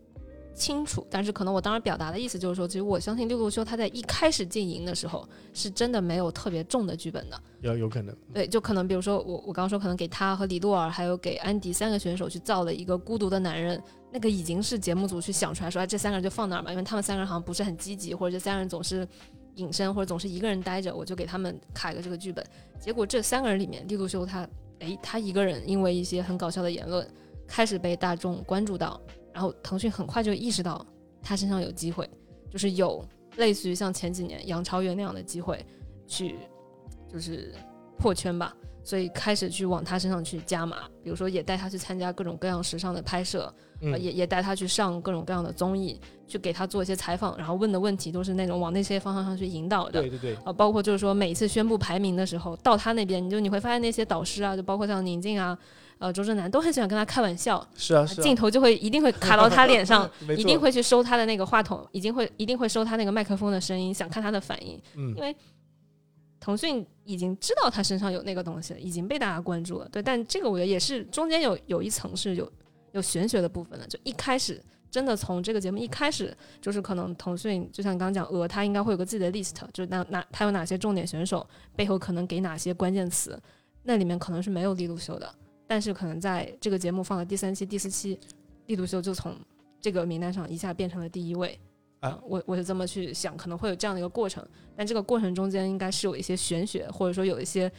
清楚，但是可能我当时表达的意思就是说，其实我相信利路修他在一开始进营的时候是真的没有特别重的剧本的，
有有可能，
对，就可能比如说我我刚刚说可能给他和李洛尔还有给安迪三个选手去造了一个孤独的男人，那个已经是节目组去想出来说，哎，这三个人就放那儿吧，因为他们三个人好像不是很积极，或者这三个人总是隐身，或者总是一个人待着，我就给他们卡一个这个剧本。结果这三个人里面，利路修他，哎，他一个人因为一些很搞笑的言论，开始被大众关注到，然后腾讯很快就意识到他身上有机会，就是有类似于像前几年杨超越那样的机会去，就是破圈吧。所以开始去往他身上去加码，比如说也带他去参加各种各样时尚的拍摄，
嗯
呃，也也带他去上各种各样的综艺，去给他做一些采访，然后问的问题都是那种往那些方向上去引导的。
对对对，
啊，包括就是说每一次宣布排名的时候，到他那边，你就你会发现那些导师啊，就包括像宁静啊，呃，周震南都很喜欢跟他开玩笑，
是啊是啊，
镜头就会一定会卡到他脸上，一定会去收他的那个话筒，一定会一定会收他那个麦克风的声音，想看他的反应。
嗯
因为腾讯已经知道他身上有那个东西了，已经被大家关注了。对，但这个我觉得也是中间有有一层是有有玄学的部分的。就一开始真的从这个节目一开始，就是可能腾讯就像你刚刚讲鹅，它应该会有个自己的 list，就是哪哪它有哪些重点选手，背后可能给哪些关键词，那里面可能是没有利路修的，但是可能在这个节目放了第三期、第四期，利路修就从这个名单上一下变成了第一位。
啊
我我是这么去想，可能会有这样的一个过程，但这个过程中间应该是有一些玄学，或者说有一些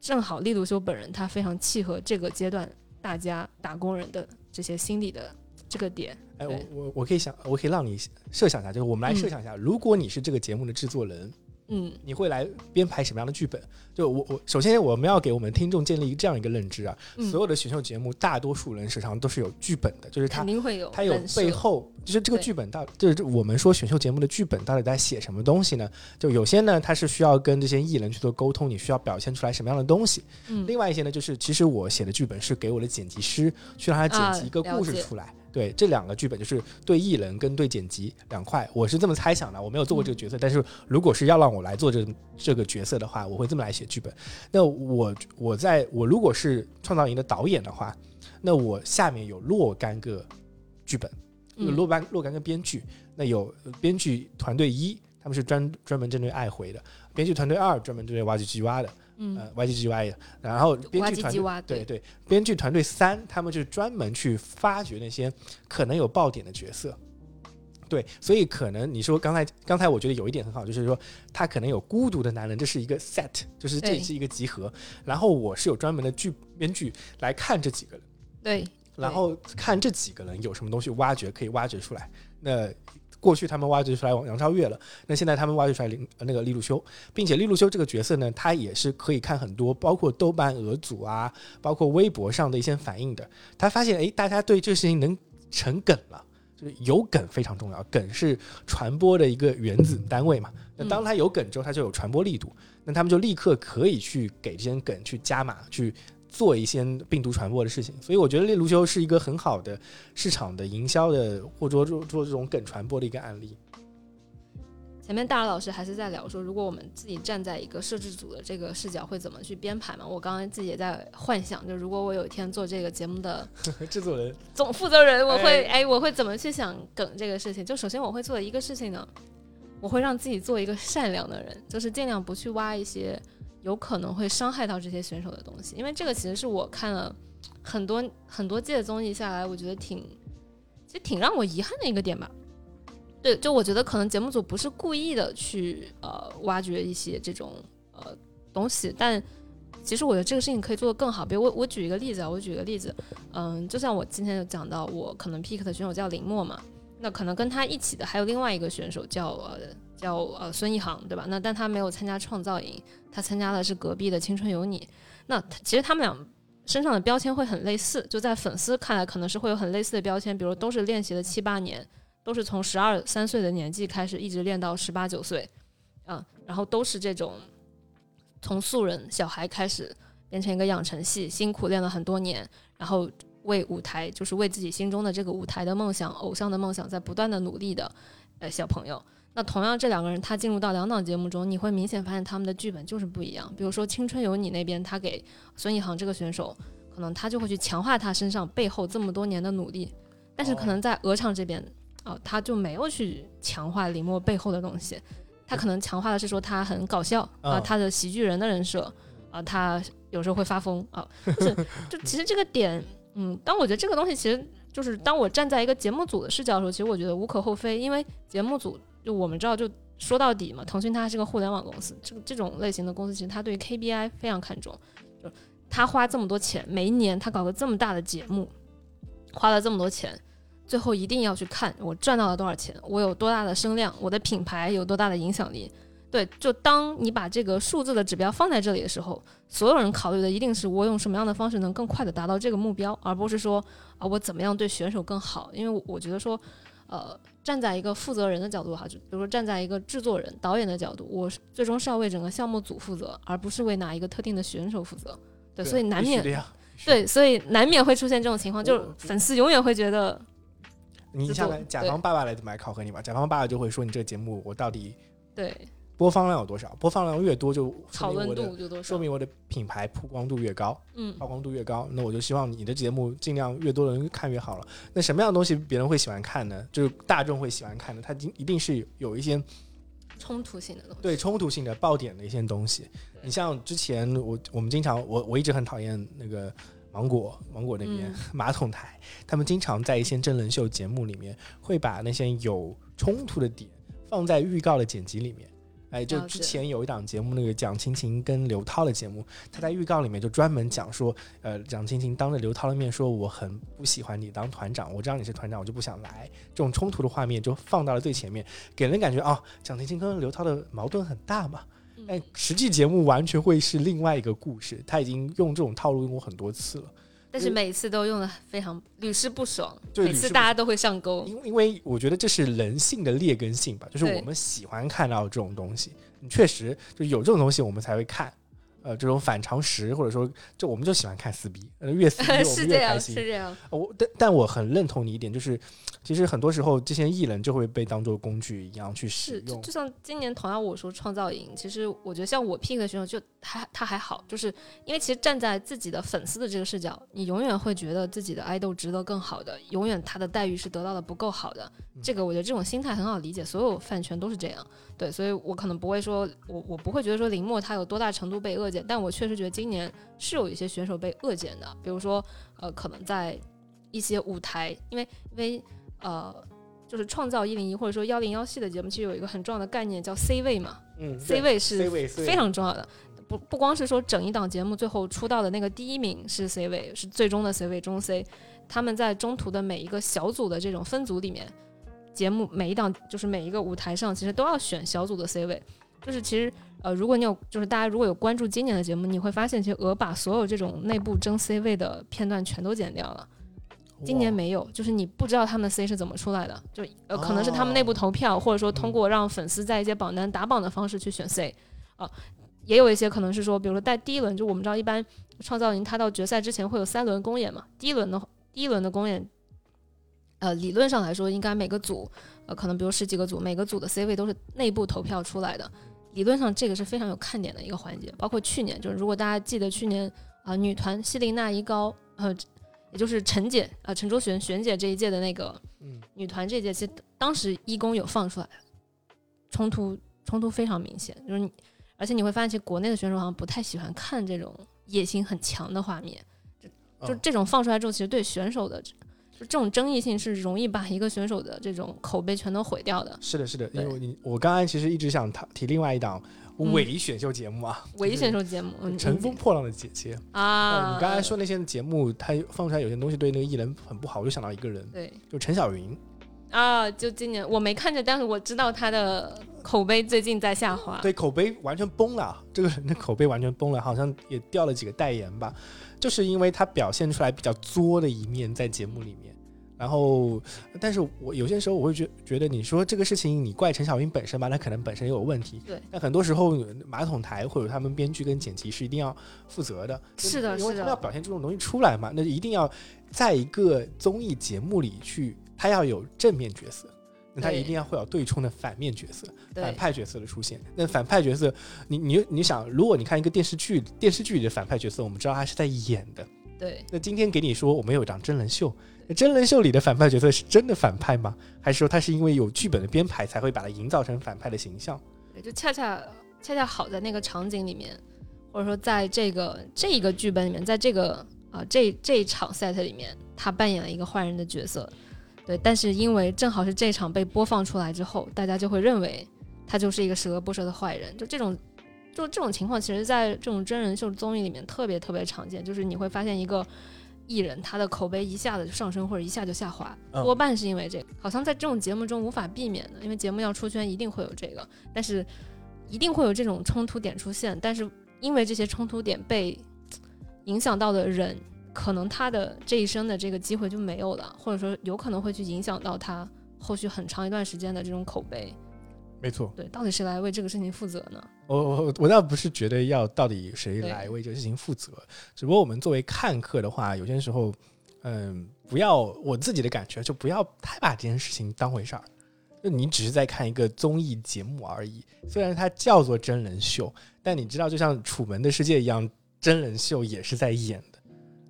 正好利路修本人他非常契合这个阶段大家打工人的这些心理的这个点。
哎，我我我可以想，我可以让你设想一下，就是我们来
嗯
设想一下，如果你是这个节目的制作人，
嗯。
你会来编排什么样的剧本？就我我首先我们要给我们听众建立这样一个认知啊，
嗯，
所有的选秀节目大多数人身上都是有剧本的，就是他
肯定会有
他有背后，就是这个剧本到，就是我们说选秀节目的剧本到底在写什么东西呢？就有些呢，它是需要跟这些艺人去做沟通，你需要表现出来什么样的东西；
嗯。
另外一些呢，就是其实我写的剧本是给我的剪辑师去让他剪辑一个故事出来。对，这两个剧本就是对艺人跟对剪辑两块，我是这么猜想的。我没有做过这个角色，但是如果是要让我来做这这个角色的话，我会这么来写剧本。那我我在我如果是创造营的导演的话，那我下面有若干个剧本。若干若干个编剧，那有呃编剧团队一，他们是专专门针对爱回的；编剧团队二专门针对挖机鸡蛙的，
嗯
呃，挖机鸡蛙的。然后编剧团队对对，编剧团队三，他们就是专门去发掘那些可能有爆点的角色。对，所以可能你说刚才刚才我觉得有一点很好，就是说他可能有孤独的男人，这是一个 set，就是这是一个集合。然后我是有专门的剧编剧来看这几个人。
对
然后看这几个人有什么东西挖掘可以挖掘出来。那过去他们挖掘出来王杨超越了，那现在他们挖掘出来林呃那个利路修，并且利路修这个角色呢，他也是可以看很多，包括豆瓣、俄组啊，包括微博上的一些反应的。他发现，哎，大家对这个事情能成梗了。就是有梗非常重要，梗是传播的一个原子单位嘛。那当他有梗之后，他就有传播力度，那他们就立刻可以去给这些梗去加码，去做一些病毒传播的事情，所以我觉得猎卢修是一个很好的市场的营销的，或者说做做这种梗传播的一个案例。
前面大老师还是在聊说，如果我们自己站在一个摄制组的这个视角，会怎么去编排嘛？我刚刚自己也在幻想，就如果我有一天做这个节目的
制作人
总负责人，我会哎，我会怎么去想梗这个事情？就首先我会做的一个事情呢，我会让自己做一个善良的人，就是尽量不去挖一些有可能会伤害到这些选手的东西，因为这个其实是我看了很多很多届综艺下来，我觉得挺其实挺让我遗憾的一个点吧。对，就我觉得可能节目组不是故意的去呃挖掘一些这种呃东西，但其实我觉得这个事情可以做得更好。比如我我举一个例子啊，我举个例子，嗯，就像我今天有讲到，我可能 pick 的选手叫林默嘛，那可能跟他一起的还有另外一个选手叫呃叫呃孙一航，对吧？那但他没有参加创造营，他参加的是隔壁的青春有你。那其实他们俩身上的标签会很类似，就在粉丝看来可能是会有很类似的标签，比如都是练习了七八年，都是从十二三岁的年纪开始一直练到十八九岁，啊，然后都是这种从素人小孩开始变成一个养成系，辛苦练了很多年，然后为舞台就是为自己心中的这个舞台的梦想、偶像的梦想在不断的努力的呃小朋友。那同样，这两个人他进入到两档节目中，你会明显发现他们的剧本就是不一样。比如说《青春有你》那边，他给孙一航这个选手，可能他就会去强化他身上背后这么多年的努力，但是可能在鹅厂这边，哦、他就没有去强化李默背后的东西，他可能强化的是说他很搞笑啊、
嗯
他的喜剧人的人设啊、他有时候会发疯啊，就是就其实这个点，嗯，当我觉得这个东西其实就是当我站在一个节目组的视角的时候，其实我觉得无可厚非，因为节目组就我们知道，就说到底嘛，腾讯它是个互联网公司，这这种类型的公司，其实它对 KPI 非常看重，就他花这么多钱，每一年他搞个这么大的节目，花了这么多钱。最后一定要去看我赚到了多少钱，我有多大的声量，我的品牌有多大的影响力。对，就当你把这个数字的指标放在这里的时候，所有人考虑的一定是我用什么样的方式能更快的达到这个目标，而不是说啊我怎么样对选手更好。因为我觉得说，呃，站在一个负责人的角度哈，就比如说站在一个制作人、导演的角度，我是最终是要为整个项目组负责，而不是为哪一个特定的选手负责。对，所以难免。对，所以难免会出现这种情况，就是粉丝永远会觉得
你想看甲方爸爸来怎么来考核你吧？甲方爸爸就会说你这个节目我到底
对
播放量有多少？播放量越多就说
讨论
明我的
度就多少
说。明我的品牌曝光度越高。
嗯
曝光度越高，那我就希望你的节目尽量越多人看越好了。那什么样的东西别人会喜欢看呢？就是大众会喜欢看的，它一定一定是有一些
冲突性的东西。
对冲突性的爆点的一些东西。你像之前我我们经常我我一直很讨厌那个芒果芒果那边、
嗯
马桶台，他们经常在一些真人秀节目里面会把那些有冲突的点放在预告的剪辑里面。哎，就之前有一档节目，那个蒋勤勤跟刘涛的节目，他在预告里面就专门讲说，呃，蒋勤勤当着刘涛的面说，我很不喜欢你当团长，我知道你是团长，我就不想来。这种冲突的画面就放到了最前面，给人感觉哦，蒋勤勤跟刘涛的矛盾很大嘛。
嗯
但实际节目完全会是另外一个故事，他已经用这种套路用过很多次了。
但是每次都用的非常屡试不爽，
对
每次大家都会上钩。
因因为我觉得这是人性的劣根性吧，就是我们喜欢看到这种东西，确实就有这种东西我们才会看，呃，这种反常识或者说就我们就喜欢看撕逼，呃，越撕逼 我
是这样，
们越开心。
是这样。
呃我但但我很认同你一点，就是其实很多时候这些艺人就会被当做工具一样去使
是，就
用
就。像今年同样我说创造营，其实我觉得像我 pick 的选手就还他还好，就是因为其实站在自己的粉丝的这个视角，你永远会觉得自己的爱豆值得更好的，永远他的待遇是得到的不够好的。这个我觉得这种心态很好理解，所有饭圈都是这样。对，所以我可能不会说，我我不会觉得说林墨他有多大程度被恶减，但我确实觉得今年是有一些选手被恶减的，比如说呃，可能在一些舞台，因为因为呃。就是创造一零一或者说幺零幺系的节目，其实有一个很重要的概念叫 C 位嘛
嗯
，C 位是
C 位是
非常重要的。不不光是说整一档节目最后出道的那个第一名是 C 位，是最终的 C 位中 C，他们在中途的每一个小组的这种分组里面，节目每一档就是每一个舞台上其实都要选小组的 C 位。就是其实呃，如果你有就是大家如果有关注今年的节目，你会发现其实鹅把所有这种内部争 C 位的片段全都剪掉了。今年没有，就是你不知道他们的 C 是怎么出来的，就呃可能是他们内部
哦
投票，或者说通过让粉丝在一些榜单打榜的方式去选 C 啊，也有一些可能是说，比如说在第一轮，就我们知道一般创造营它到决赛之前会有三轮公演嘛，第一轮的第一轮的公演，呃理论上来说应该每个组呃可能比如十几个组，每个组的 C 位都是内部投票出来的，理论上这个是非常有看点的一个环节，包括去年就是如果大家记得去年啊、女团希林娜依高呃。也就是陈姐啊、呃陈卓璇璇姐这一届的那个
嗯
女团这一届，其实当时一公有放出来，冲突冲突非常明显，就是你，而且你会发现，其实国内的选手好像不太喜欢看这种野心很强的画面，就就
哦
这种放出来之后，其实对选手的就这种争议性是容易把一个选手的这种口碑全都毁掉的。
是的，是的，因为你我刚才其实一直想提提另外一档
嗯
伪选秀节目啊，
唯一选秀节目，嗯
乘风破浪的姐姐。呃
啊，
你刚才说那些节目，它放出来有些东西对那个艺人很不好，我就想到一个人，
对
就陈小云。
啊，就今年我没看着，但是我知道他的口碑最近在下滑。
对，口碑完全崩了，这个人的口碑完全崩了，好像也掉了几个代言吧，就是因为他表现出来比较作的一面在节目里面。然后，但是我有些时候我会觉觉得，你说这个事情你怪陈小云本身吧，那可能本身也有问题。
对。
但很多时候马桶台或者他们编剧跟剪辑是一定要负责的。
是的是的
因为他们要表现这种东西出来嘛，那就一定要在一个综艺节目里去，他要有正面角色。那他一定要会有对冲的反面角色。反派角色的出现。那反派角色，你你你想，如果你看一个电视剧，电视剧里的反派角色，我们知道他是在演的。
对，
那今天给你说，我们有一档真人秀，那真人秀里的反派角色是真的反派吗？还是说他是因为有剧本的编排才会把它营造成反派的形象？
对，就恰恰恰恰好在那个场景里面，或者说在这个这一个剧本里面，在这个啊、这这一场 set 里面，他扮演了一个坏人的角色。对，但是因为正好是这场被播放出来之后，大家就会认为他就是一个十恶不赦的坏人。就这种，就这种情况，其实在这种真人秀综艺里面特别特别常见，就是你会发现一个。艺人他的口碑一下子就上升，或者一下就下滑，
嗯
多半是因为这个。好像在这种节目中无法避免的，因为节目要出圈，一定会有这个。但是一定会有这种冲突点出现，但是因为这些冲突点被影响到的人，可能他的这一生的这个机会就没有了，或者说有可能会去影响到他后续很长一段时间的这种口碑。
没错，
对，到底谁来为这个事情负责呢？
我我我倒不是觉得要到底谁来为这个事情负责，只不过我们作为看客的话，有些时候，嗯，不要我自己的感觉就不要太把这件事情当回事儿。就你只是在看一个综艺节目而已，虽然它叫做真人秀，但你知道，就像《楚门的世界》一样，真人秀也是在演的，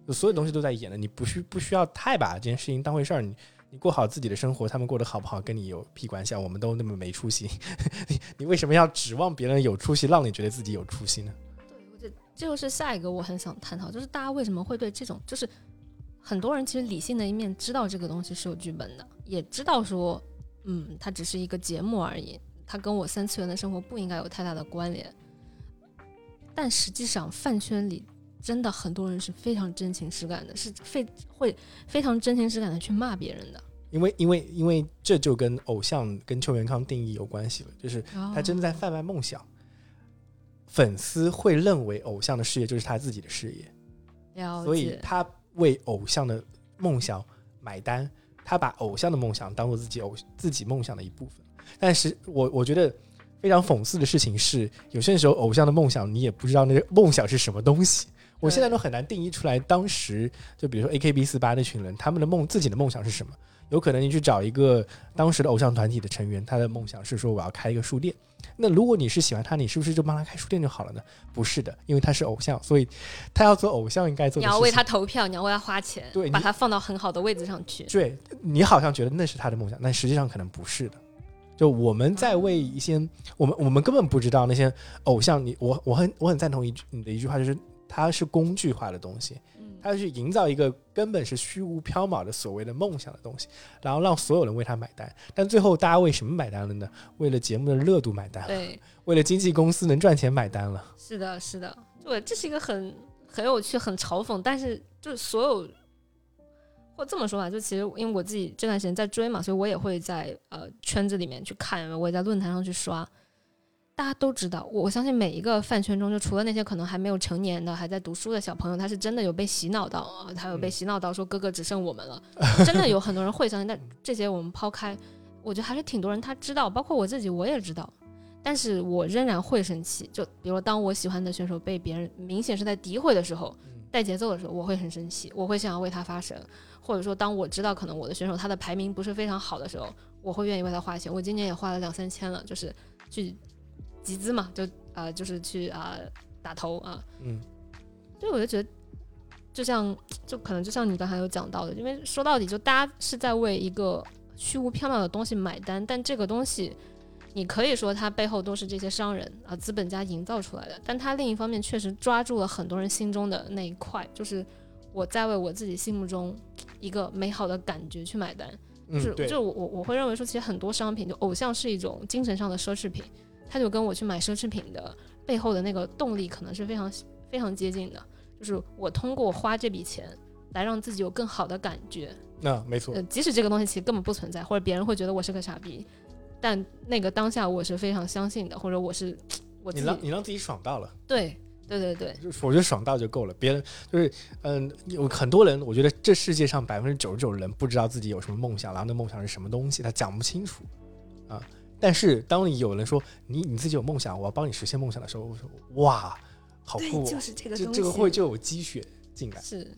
所有东西都在演的。你不需不需要太把这件事情当回事儿，你你过好自己的生活，他们过得好不好跟你有屁关系啊？我们都那么没出息，你你为什么要指望别人有出息，让你觉得自己有出息呢？
对，我觉得这就是下一个我很想探讨，就是大家为什么会对这种，就是很多人其实理性的一面知道这个东西是有剧本的，也知道说，嗯，它只是一个节目而已，它跟我三次元的生活不应该有太大的关联。但实际上，饭圈里真的很多人是非常真情实感的，是非会非常真情实感的去骂别人的。
因为因为因为这就跟偶像跟邱元康定义有关系了，就是他真的在贩卖梦想。粉丝会认为偶像的事业就是他自己的事业，所以他为偶像的梦想买单，他把偶像的梦想当做自己偶自己梦想的一部分。但是我我觉得非常讽刺的事情是，有些时候偶像的梦想你也不知道那个梦想是什么东西。我现在都很难定义出来，当时就比如说 A K B 四八那群人，他们的梦自己的梦想是什么？有可能你去找一个当时的偶像团体的成员，他的梦想是说我要开一个书店。那如果你是喜欢他，你是不是就帮他开书店就好了呢？不是的，因为他是偶像，所以他要做偶像应该做。
你要为他投票，你要为他花钱，
对，
把他放到很好的位置上去。
对，你好像觉得那是他的梦想，但实际上可能不是的。就我们在为一些我们我们根本不知道那些偶像，你我我很我很赞同一句你的一句话，就是它是工具化的东西。它去营造一个根本是虚无缥缈的所谓的梦想的东西，然后让所有人为它买单。但最后大家为什么买单了呢？为了节目的热度买单了，
对，
为了经纪公司能赚钱买单了。
是的，是的，对，这是一个很很有趣、很嘲讽，但是就是所有或这么说吧，就其实因为我自己这段时间在追嘛，所以我也会在呃圈子里面去看，我也在论坛上去刷。大家都知道，我相信每一个饭圈中，就除了那些可能还没有成年的、还在读书的小朋友，他是真的有被洗脑到啊，他有被洗脑到说哥哥只剩我们了，真的有很多人会相信。但这些我们抛开，我觉得还是挺多人他知道，包括我自己我也知道，但是我仍然会生气。就比如当我喜欢的选手被别人明显是在诋毁的时候，带节奏的时候，我会很生气，我会想要为他发声。或者说，当我知道可能我的选手他的排名不是非常好的时候，我会愿意为他花钱。我今年也花了两三千了，就是去。集资嘛，就啊，就是去啊打头啊，
嗯，
对，我就觉得，就像，就可能就像你刚才有讲到的，因为说到底，就大家是在为一个虚无缥缈的东西买单，但这个东西，你可以说它背后都是这些商人啊资本家营造出来的，但它另一方面确实抓住了很多人心中的那一块，就是我在为我自己心目中一个美好的感觉去买单，就是就我我我会认为说，其实很多商品就偶像是一种精神上的奢侈品。他就跟我去买奢侈品的背后的那个动力可能是非常非常接近的，就是我通过花这笔钱来让自己有更好的感觉。
那没错，
即使这个东西其实根本不存在，或者别人会觉得我是个傻逼，但那个当下我是非常相信的，或者我是我
你让你让自己爽到了。
对对对对，
我觉得爽到就够了。别人就是嗯，有很多人，我觉得这世界上百分之九十九的人不知道自己有什么梦想，然后那梦想是什么东西，他讲不清楚啊。但是，当你有人说你你自己有梦想，我要帮你实现梦想的时候，我说哇，好酷！
就是这个
这这个会就有积雪进来。
是，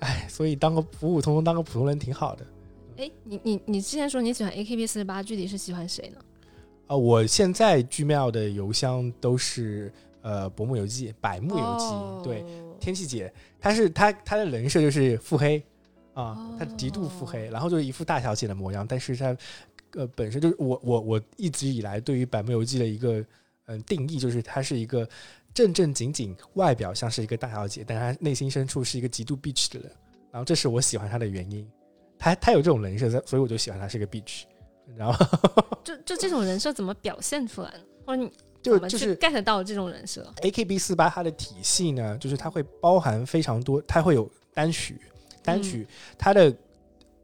哎，所以当个普普通通当个普通人挺好的。
哎，你你你之前说你喜欢 AKB 四十八，具体是喜欢谁呢？
啊，我现在 Gmail 的邮箱都是呃薄暮游记、百慕游记，对，天气姐，她是她她的人设就是腹黑啊，她极度腹黑，然后就是一副大小姐的模样，但是他。呃，本身就是我我我一直以来对于《百慕游记》的一个嗯定义，就是她是一个正正经经，外表像是一个大小姐，但她内心深处是一个极度 bitch 的人。然后这是我喜欢她的原因，她她有这种人设，所以我就喜欢她是个 bitch。然后
就就这种人设怎么表现出来呢？或者你
就就是
get 到这种人设
？A K B 四八它的体系呢，就是它会包含非常多，它会有单曲，单曲它的。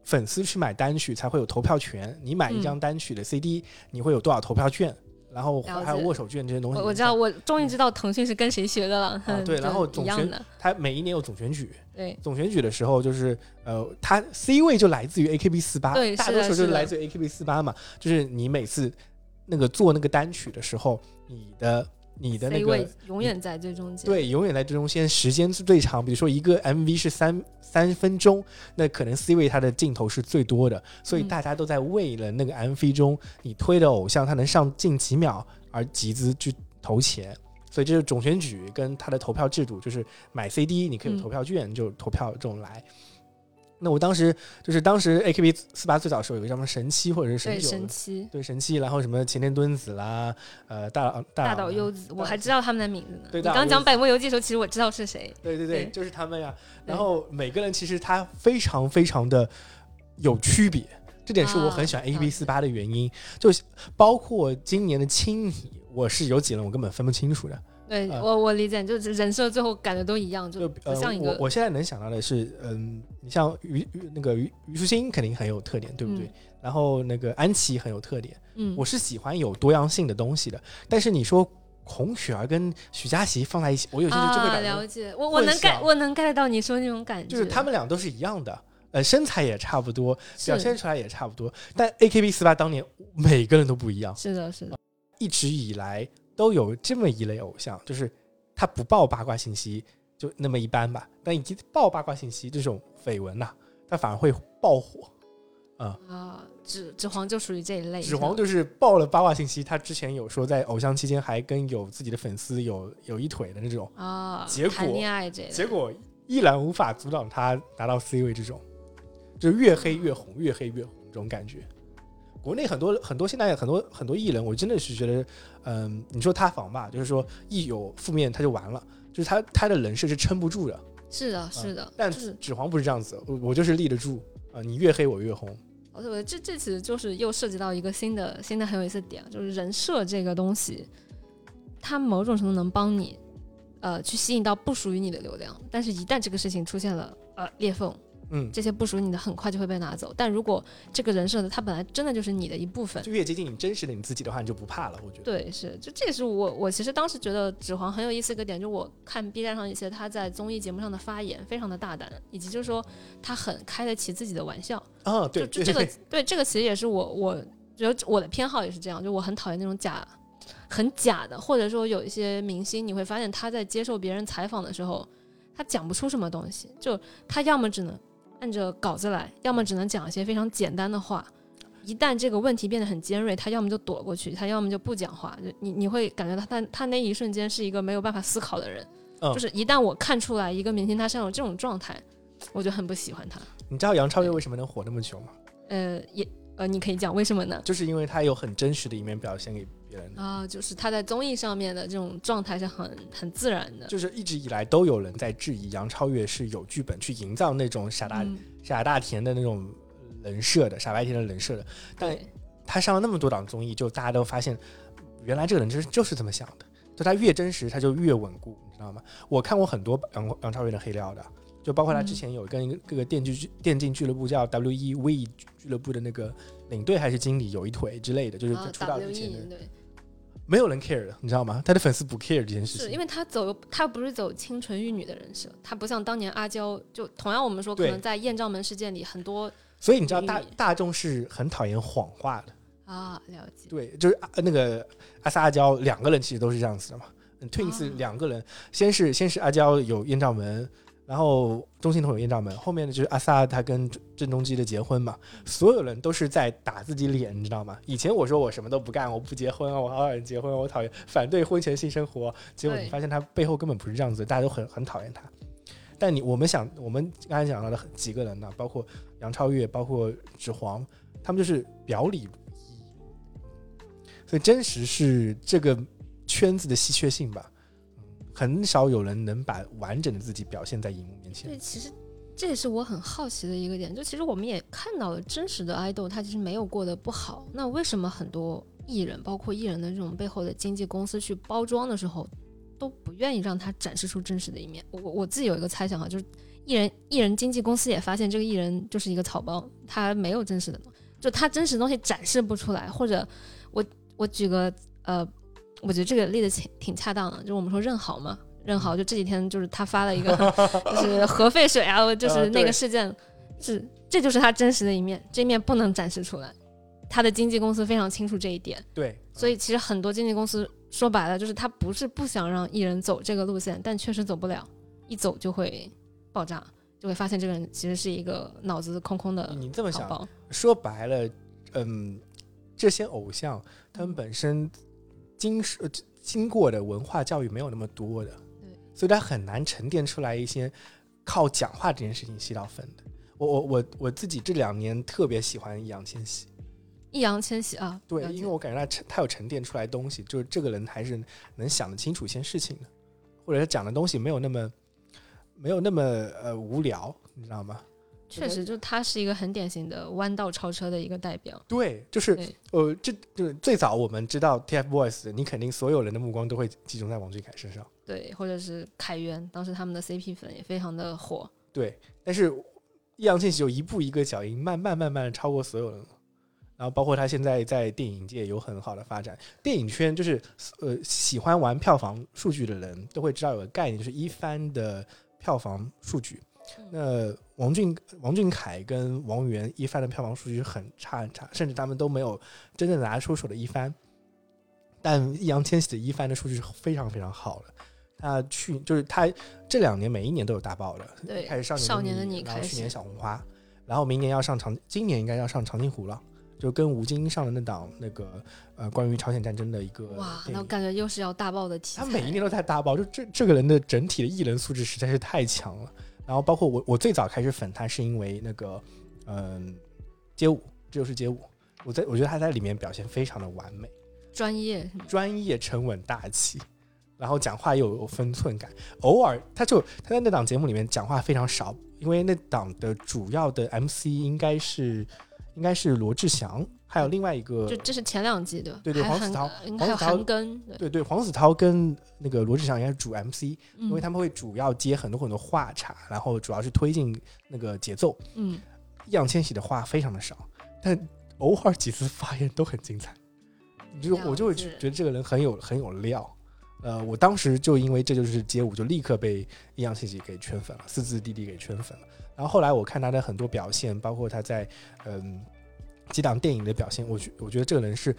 粉丝去买单曲才会有投票权。你买一张单曲的 CD，你会有多少投票券？然后还有握手券这些东西。
我知道，我终于知道腾讯是跟谁学的了。
对，然后总选，它每一年有总选举。
对，
总选举的时候就是呃，它 C 位就来自于 AKB 四八，大多数就是来自于 AKB 四八嘛。就是你每次那个做那个单曲的时候，你的。你的那个
永远在最中间，
对，永远在最中间，时间是最长。比如说一个 MV 是三三分钟，那可能 C 位它的镜头是最多的，所以大家都在为了那个 MV 中你推的偶像他能上近几秒而集资去投钱。所以这是总选举跟他的投票制度，就是买 CD 你可以有投票券，就投票这种来。那我当时就是当时 A K B 四八最早的时候有个什么神七或者是神九，
神七
对神七，然后什么前田敦子啦，呃大大
岛优子，我还知道他们的名字呢。
对，
你刚讲百慕游记的时候，其实我知道是谁。
对对对，就是他们呀。然后每个人其实他非常非常的有区别，这点是我很喜欢
啊
A K B 四八的原因，就包括今年的青你，我是有几轮我根本分不清楚的。
对
呃
我我理解，就是人设最后感觉都一样，就像一，个
我我现在能想到的是，嗯，你像虞虞那个虞虞书欣肯定很有特点，对不对？
嗯
然后那个安琪很有特点，
嗯，
我是喜欢有多样性的东西的。但是你说孔雪儿跟许佳琪放在一起，我有些就会
啊
感觉
了解，我我能 get 我能 get 到你说那种感觉，
就是他们俩都是一样的，呃，身材也差不多，表现出来也差不多。但 A K B 四八当年每个人都不一样，
是的，是的，
一直以来都有这么一类偶像，就是他不爆八卦信息就那么一般吧，但一爆八卦信息这种绯闻呐，他反而会爆火。啊、
啊，指指黄就属于这一类，
指黄就是爆了八卦信息，他之前有说在偶像期间还跟有自己的粉丝有有一腿的那种，
啊，
结果
谈恋爱这类，
结果依然无法阻挡他拿到 C 位这种，就是越黑越红，越黑越红这种感觉。国内很多很多现在很多很多艺人，我真的是觉得，嗯，你说塌房吧，就是说一有负面他就完了，就是他他的人设是撑不住的。
是的，是的，
但
就是
指黄不是这样子，我我就是立得住啊、你越黑我越红。
我觉得这这其实就是又涉及到一个新的新的很有意思的点，就是人设这个东西，它某种程度能帮你，呃，去吸引到不属于你的流量，但是一旦这个事情出现了呃裂缝，
嗯，
这些不属于你的很快就会被拿走。但如果这个人设的他本来真的就是你的一部分，
就越接近你真实的你自己的话，你就不怕了。我觉得，
对，是，就这也是我我其实当时觉得指环很有意思一个点，就我看 B 站上一些他在综艺节目上的发言非常的大胆，以及就是说他很开得起自己的玩笑。
啊，对，
这个
对对对
对这个其实也是我我觉得我的偏好也是这样，就我很讨厌那种假很假的，或者说有一些明星你会发现他在接受别人采访的时候，他讲不出什么东西，就他要么只能按着稿子来，要么只能讲一些非常简单的话。一旦这个问题变得很尖锐，他要么就躲过去，他要么就不讲话。就你你会感觉到他他那一瞬间是一个没有办法思考的人。
嗯
就是一旦我看出来一个明星他身上有这种状态，我就很不喜欢他。
你知道杨超越为什么能火那么久吗？
呃，也呃，你可以讲为什么呢？
就是因为他有很真实的一面表现给别人。
啊，就是他在综艺上面的这种状态是很很自然的。
就是一直以来都有人在质疑杨超越是有剧本去营造那种傻大、
嗯，
傻大甜的那种人设的，傻白甜的人设的。但，他上了那么多档综艺，就大家都发现，原来这个人就是就是这么想的。就他越真实，他就越稳固，你知道吗？我看过很多杨杨超越的黑料的，就包括他之前有跟一个各个电竞电竞俱乐部叫 W E We 俱乐部的那个领队还是经理有一腿之类的，就是
啊
出道之前的
，，WE 对，
没有人 care 的，你知道吗？他的粉丝不 care 这件事情
是因。为他走他不是走清纯玉女的人设，他不像当年阿娇，就同样我们说可能在艳照门事件里很多
所以你知道大大众是很讨厌谎话的，
啊了解，
对，就是啊那个阿萨阿娇两个人其实都是这样子的嘛。嗯，Twins
啊
两个人，先是先是阿娇有艳照门，然后钟欣桐有艳照门，后面的就是阿萨他跟郑郑中基的结婚嘛，所有人都是在打自己脸，你知道吗？以前我说我什么都不干，我不结婚啊，我好讨厌结婚，我讨厌反对婚前性生活，结果你发现他背后根本不是这样子，大家都很很讨厌他。但你我们想，我们刚才讲到的几个人呢，包括杨超越，包括芷黄，他们就是表里所以真实是这个圈子的稀缺性吧。很少有人能把完整的自己表现在荧幕面前
对，。其实这也是我很好奇的一个点，就其实我们也看到了真实的爱豆，他其实没有过得不好。那为什么很多艺人，包括艺人的这种背后的经纪公司去包装的时候，都不愿意让他展示出真实的一面？我我自己有一个猜想哈，就是艺人艺人经纪公司也发现这个艺人就是一个草包，他没有真实的，就他真实的东西展示不出来。或者我我举个呃，我觉得这个例子挺挺恰当的，就是我们说任豪嘛。任豪就这几天就是他发了一个 就是核废水啊，就是那个事件，是这就是他真实的一面，这一面不能展示出来。他的经纪公司非常清楚这一点，
对，
所以其实很多经纪公司说白了就是他不是不想让艺人走这个路线，但确实走不了，一走就会爆炸，就会发现这个人其实是一个脑子空空的
你这么想，说白了，嗯，这些偶像他们本身经受经过的文化教育没有那么多的，所以他很难沉淀出来一些靠讲话这件事情吸到粉的。我我我我自己这两年特别喜欢易烊千玺，
易烊千玺啊，
对，因为我感觉他沉他有沉淀出来东西，就是这个人还是能想得清楚一些事情的，或者他讲的东西没有那么没有那么呃无聊，你知道吗？
确实，就他是一个很典型的弯道超车的一个代表。
对，就是呃，这就是最早我们知道 TFBOYS，你肯定所有人的目光都会集中在王俊凯身上。
对，或者是凯源，当时他们的 CP 粉也非常的火。
对，但是易烊千玺就一步一个脚印，慢慢慢慢超过所有人了。然后包括他现在在电影界有很好的发展，电影圈就是呃喜欢玩票房数据的人都会知道有个概念，就是一番的票房数据。那王俊王俊凯跟王源一番的票房数据很差很差，甚至他们都没有真正拿出手的一番。但易烊千玺的一番的数据是非常非常好的，他去就是他这两年每一年都有大爆的，
对
开始少
少年的
你，
开
然后去年小红花，然后明年要上长，今年应该要上长津湖了，就跟吴京上的那档那个呃关于朝鲜战争的一个
哇。那我感觉又是要大爆的题材。
他每一年都在大爆，就这这个人的整体的艺人素质实在是太强了。然后包括我，我最早开始粉他是因为那个嗯街舞，这就是街舞。我在我觉得他在里面表现非常的完美。
专业，
专业、沉稳、大气，然后讲话又有分寸感。偶尔他就他在那档节目里面讲话非常少，因为那档的主要的 MC 应该是应该是罗志祥，还有另外一个
就这是前两季的，
对对黄子韬黄子韬
跟，对，
对对黄子韬跟那个罗志祥应该是主 MC，
因
因为他们会主要接很多很多话茬，然后主要是推进那个节奏。
嗯，
易烊千玺的话非常的少，但偶尔几次发言都很精彩，就我就会觉得这个人很有很有料。呃，我当时就因为这就是街舞，就立刻被易烊千玺给圈粉了，四字弟弟给圈粉了。然后后来我看他的很多表现，包括他在嗯几档电影的表现，我觉我觉得这个人是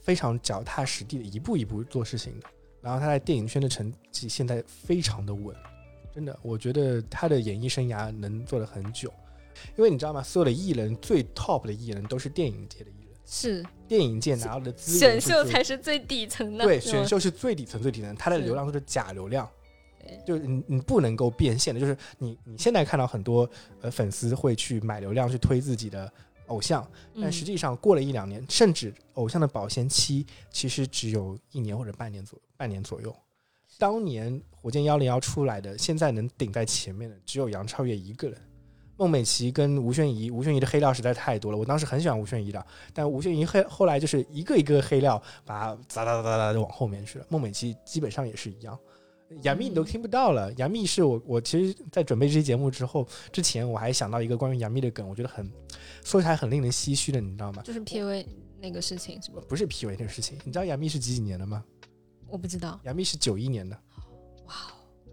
非常脚踏实地的，一步一步做事情的。然后他在电影圈的成绩现在非常的稳，真的，我觉得他的演艺生涯能做的很久。因为你知道吗？所有的艺人最 top 的艺人都是电影界的艺人，
是
电影界拿到的资
选
源选
秀才是最底层的，
对，选秀是最底层最底层，他的流量都是假流量，就是你你不能够变现的，就是你你现在看到很多呃粉丝会去买流量去推自己的偶像，但
嗯
实际上过了一两年，甚至偶像的保鲜期其实只有一年或者半年左半年左右。当年火箭幺零幺出来的，现在能顶在前面的只有杨超越一个人。孟美岐跟吴宣仪，吴宣仪的黑料实在太多了。我当时很喜欢吴宣仪的，但吴宣仪黑后来就是一个一个黑料，把它哒哒哒哒哒就往后面去了。孟美岐基本上也是一样。杨幂你都听不到了，杨幂是我我其实，在准备这期节目之后之前，我还想到一个关于杨幂的梗，我觉得很说起来很令人唏嘘的，你知道吗？
就是 PV 那个事情是不？
不是 P V 那个事情，你知道杨幂是几几年的吗？
我不知道，
杨幂是九一年的，哇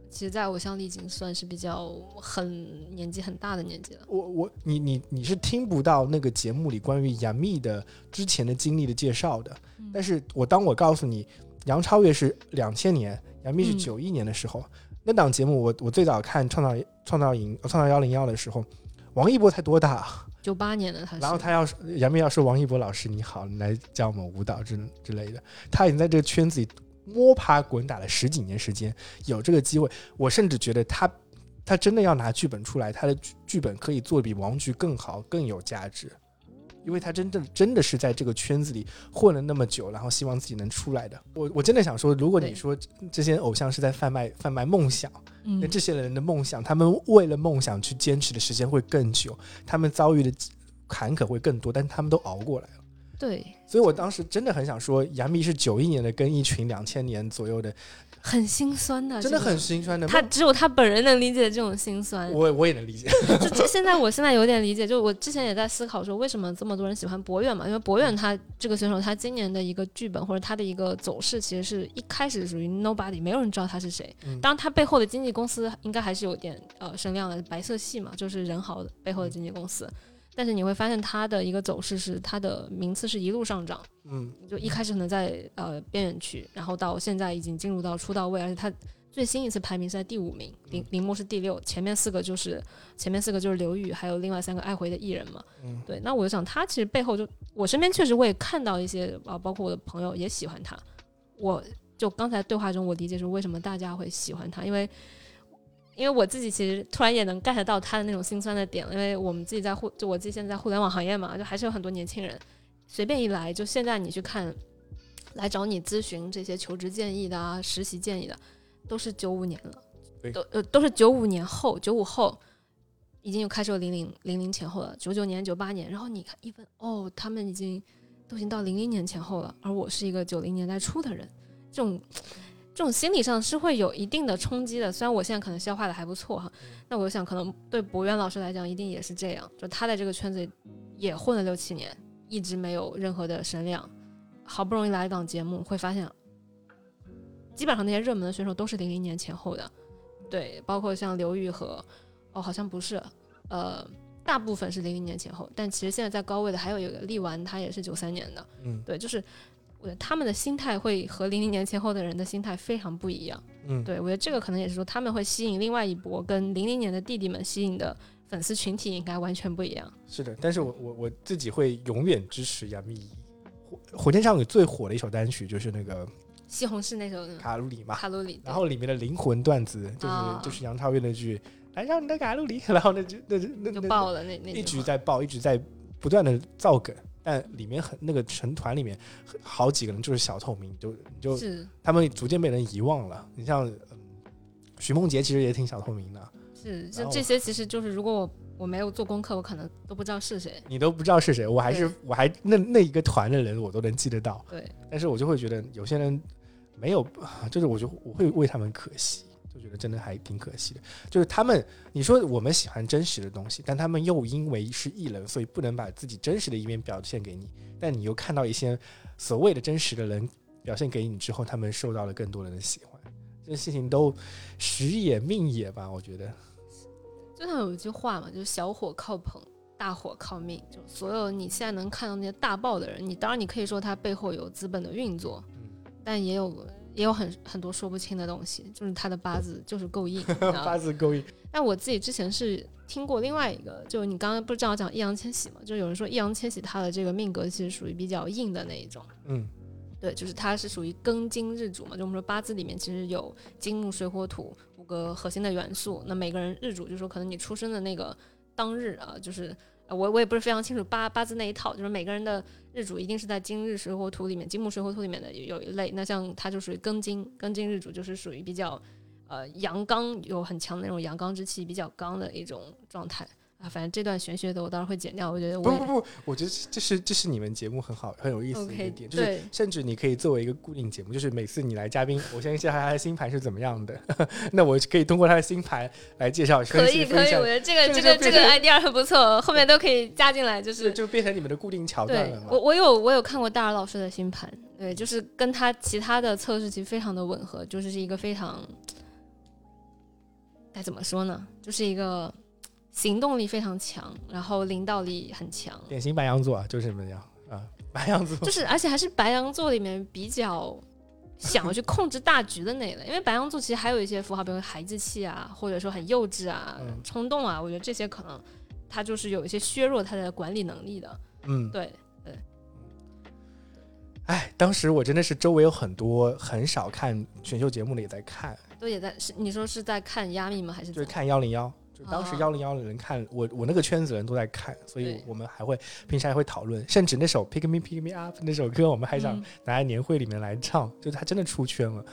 其实，在偶像里已经算是比较很年纪很大的年纪了。
我我你你你是听不到那个节目里关于杨幂的之前的经历的介绍的，
嗯
但是我当我告诉你杨超越是两千年，杨幂是
嗯。
九一年的时候，那档节目我我最早看创造创造营创造幺零幺的时候，王一博才多大啊？
九八年的他是，
然后他要杨幂要说王一博老师你好，你来教我们舞蹈之之类的，他已经在这个圈子里摸爬滚打了十几年时间，有这个机会，我甚至觉得他他真的要拿剧本出来，他的剧剧本可以做比王菊更好，更有价值，因为他真正真的是在这个圈子里混了那么久，然后希望自己能出来的。我我真的想说，如果你说这些偶像是在贩卖贩卖梦想，
嗯
那这些人的梦想，他们为了梦想去坚持的时间会更久，他们遭遇的坎坷会更多，但是他们都熬过来了。
对，
所以我当时真的很想说，杨幂是九一年的，跟一群两千年左右的，
很心酸的，
真的很心酸的。
他只有他本人能理解这种心酸。
我我也能理解，
就这现在我现在有点理解，就我之前也在思考说，为什么这么多人喜欢博远嘛？因为博远他这个选手，他今年的一个剧本或者他的一个走势，其实是一开始属于 nobody，没有人知道他是谁。
嗯
当然，他背后的经纪公司应该还是有点呃声量的，白色系嘛，就是人豪的背后的经纪公司。但是你会发现他的一个走势是，他的名次是一路上涨，
嗯，
就一开始可能在呃边缘区，然后到现在已经进入到出道位，而且他最新一次排名是在第五名，林林木是第六，前面四个就是前面四个就是刘宇，还有另外三个爱回的艺人嘛。
嗯
对，那我就想他其实背后就我身边确实我也看到一些啊，包括我的朋友也喜欢他，我就刚才对话中我理解是为什么大家会喜欢他，因为。因为我自己其实突然也能 get 到他的那种心酸的点，因为我们自己在互，就我自己现在在互联网行业嘛，就还是有很多年轻人，随便一来，就现在你去看，来找你咨询这些求职建议的啊、实习建议的，都是九五年了，都呃都是九五年后、九五后，已经有开始有零零零零前后了，九九年、九八年，然后你看一问哦，他们已经都已经到零零年前后了，而我是一个九零年代初的人，这种这种心理上是会有一定的冲击的。虽然我现在可能消化的还不错哈，那我想可能对博渊老师来讲一定也是这样，就他在这个圈子也混了六七年，一直没有任何的声量，好不容易来一档节目，会发现基本上那些热门的选手都是零零年前后的，对，包括像刘玉和。哦，好像不是，呃，大部分是零零年前后，但其实现在在高位的还有一个力丸，他也是九三年的，
嗯，
对，就是他们的心态会和零零年前后的人的心态非常不一样，
嗯，
对我觉得这个可能也是说他们会吸引另外一波跟零零年的弟弟们吸引的粉丝群体应该完全不一样。
是的，但是我我我自己会永远支持杨幂。火火箭少女最火的一首单曲就是那个
西红柿那首
卡路里嘛，
卡路里，
然后里面的灵魂段子就是就是杨超越那句。来上你的卡路里，然后那就那那
就爆了，那那
一直在爆，一直在不断的造梗，但里面很那个成团里面好几个人就是小透明，就就是他们逐渐被人遗忘了。你像徐梦洁，其实也挺小透明的。
是，就这些，其实就是如果我我没有做功课，我可能都不知道是谁。
你都不知道是谁，我还是我还那那一个团的人，我都能记得到。
对，
但是我就会觉得有些人没有，就是我就我会为他们可惜。就觉得真的还挺可惜的，就是他们，你说我们喜欢真实的东西，但他们又因为是艺人，所以不能把自己真实的一面表现给你。但你又看到一些所谓的真实的人表现给你之后，他们受到了更多人的喜欢，这些事情都时也命也吧？我觉得，
就像有一句话嘛，就是小火靠捧，大火靠命。就所有你现在能看到那些大爆的人，你当然你可以说他背后有资本的运作，但也有。也有很很多说不清的东西，就是他的八字就是够硬，
八字够硬。
但我自己之前是听过另外一个，就你刚刚不是正好讲易烊千玺嘛？就有人说易烊千玺他的这个命格其实属于比较硬的那一种。
嗯，
对，就是他是属于庚金日主嘛，就我们说八字里面其实有金木水火土五个核心的元素，那每个人日主就说可能你出生的那个当日啊，就是。我我也不是非常清楚八八字那一套，就是每个人的日主一定是在金日水火土里面，金木水火土里面的有一类。那像它就属于庚金，庚金日主就是属于比较呃阳刚，有很强的那种阳刚之气，比较刚的一种状态。啊，反正这段玄学的我当然会剪掉。我觉得
不不不，我觉得这是这是你们节目很好很有意思的一个点，就是甚至你可以作为一个固定节目，就是每次你来嘉宾，我先介绍他的星盘是怎么样的，那我可以通过他的星盘来介绍。
可以可以，我觉得这个这个这个 idea 很不错，后面都可以加进来，就是
就变成你们的固定桥段了。
我我有我有看过大耳老师的星盘，对，就是跟他其他的测试其实非常的吻合，就是是一个非常该怎么说呢，就是一个。行动力非常强，然后领导力很强，
典型白羊座啊，就是这么样啊，白羊座
就是，而且还是白羊座里面比较想要去控制大局的那一类，因为白羊座其实还有一些符号，比如孩子气啊，或者说很幼稚啊、冲动啊，我觉得这些可能他就是有一些削弱他的管理能力的。
嗯，
对对。
哎，当时我真的是周围有很多很少看选秀节目的也在看，
都也在是你说是在看压密吗？还是
就是看幺零幺？就当时幺零幺的人看我，我那个圈子人都在看，所以我们还会平时还会讨论，甚至那首《Pick Me Pick Me Up》那首歌，我们还想拿在年会里面来唱，就他真的出圈了。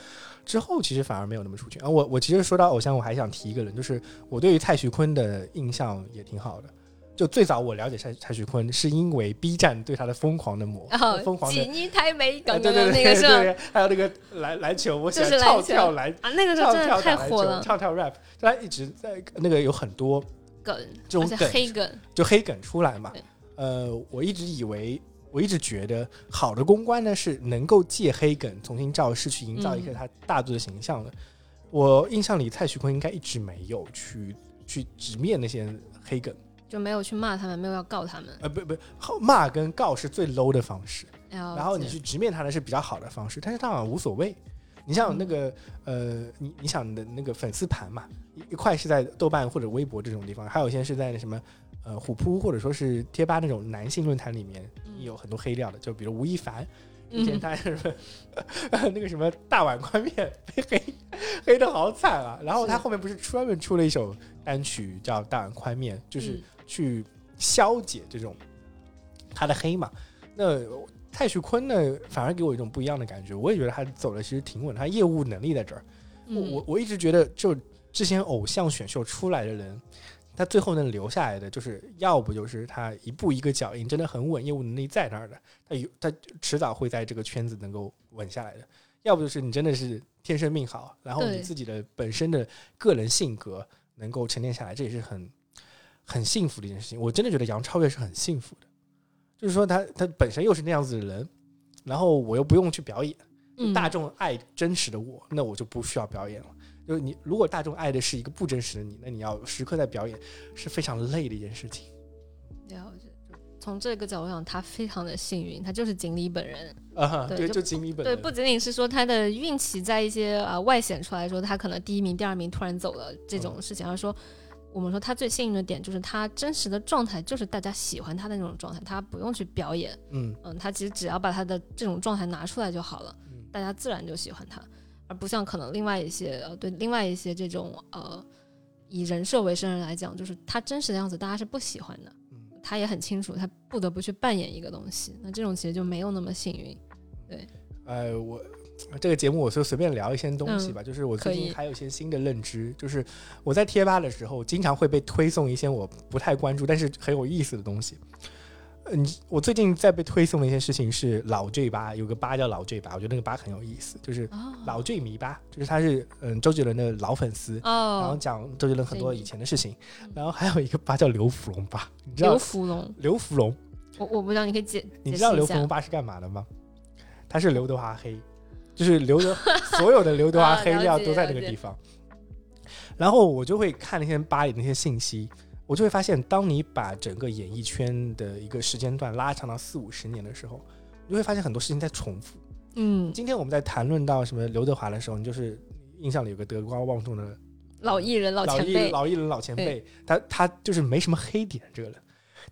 之后其实反而没有那么出圈啊。我我其实说到偶像，我还想提一个人，就是我对于蔡徐坤的印象也挺好的。就最早我了解蔡蔡徐坤，是因为 B 站对他的疯狂的魔，疯狂的。
几台没
刚刚
那个是，
还有那个篮篮球，我喜欢跳跳篮
啊，那个时候真的太火了，
跳跳 rap，他一直在那个有很多
梗，
这种梗
黑梗，
就黑梗出来嘛。呃，我一直以为，我一直觉得好的公关呢是能够借黑梗重新造势，去营造一个他大度的形象的。我印象里，蔡徐坤应该一直没有去去直面那些黑梗。
就没有去骂他们，没有要告他们。
呃，不不，骂跟告是最 low 的方式。然后你去直面他的是比较好的方式，但是他好像无所谓。你像那个呃，你你想的那个粉丝盘嘛，一一块是在豆瓣或者微博这种地方，还有一些是在那什么呃虎扑或者说是贴吧那种男性论坛里面，有很多黑料的，就比如吴亦凡，以前他什么 那个什么大碗宽面被黑黑的好惨啊。然后他后面不是专门出了一首单曲叫《大碗宽面》，就是。去消解这种他的黑嘛？那蔡徐坤呢，反而给我一种不一样的感觉。我也觉得他走的其实挺稳，他业务能力在这儿。我我我一直觉得，就之前偶像选秀出来的人，他最后能留下来的，就是要不就是他一步一个脚印真的很稳，业务能力在那儿的，他有他迟早会在这个圈子能够稳下来的；要不就是你真的是天生命好，然后你自己的本身的个人性格能够沉淀下来，这也是很很幸福的一件事情。我真的觉得杨超越是很幸福的，就是说他他本身又是那样子的人，然后我又不用去表演。大众爱真实的我，那我就不需要表演了。就是你，如果大众爱的是一个不真实的你，那你要时刻在表演，是非常累的一件事情。
对啊，我觉得就从这个角度上，他非常的幸运，他就是锦鲤本人。
啊，对，
对就
就锦鲤本
对，
人
不仅仅是说他的运气在一些啊、呃外显出来说他可能第一名、第二名突然走了这种事情，而是说我们说他最幸运的点就是他真实的状态就是大家喜欢他的那种状态，他不用去表演，
嗯
嗯，他其实只要把他的这种状态拿出来就好了，
嗯
大家自然就喜欢他，而不像可能另外一些呃对另外一些这种呃以人设为生人来讲，就是他真实的样子大家是不喜欢的，
嗯
他也很清楚他不得不去扮演一个东西，那这种其实就没有那么幸运。
对。哎，我这个节目我就随便聊一些东西吧，就是我最近还有一些新的认知，就是我在贴吧的时候，经常会被推送一些我不太关注但是很有意思的东西。嗯，我最近在被推送的一件事情是老 J 吧，有个吧叫老 J 吧，我觉得那个吧很有意思，就是
哦
老 J 迷吧，就是他是嗯周杰伦的老粉丝，然后
哦，
讲周杰伦很多以前的事情
嗯，
然后还有一个吧叫刘福龙吧，你知道
刘福龙，
刘福龙，
我我不知道，你可以解
你知道刘福龙吧是干嘛的吗？他是刘德华黑，就是刘德所有的刘德华黑料都在那个地方。然后我就会看那些吧里那些信息，我就会发现，当你把整个演艺圈的一个时间段拉长到四五十年的时候，你就会发现很多事情在重复。
嗯，
今天我们在谈论到什么刘德华的时候，你就是印象里有个德高望重的
老艺人、老前辈，
老艺人、老前辈，他他就是没什么黑点这个人。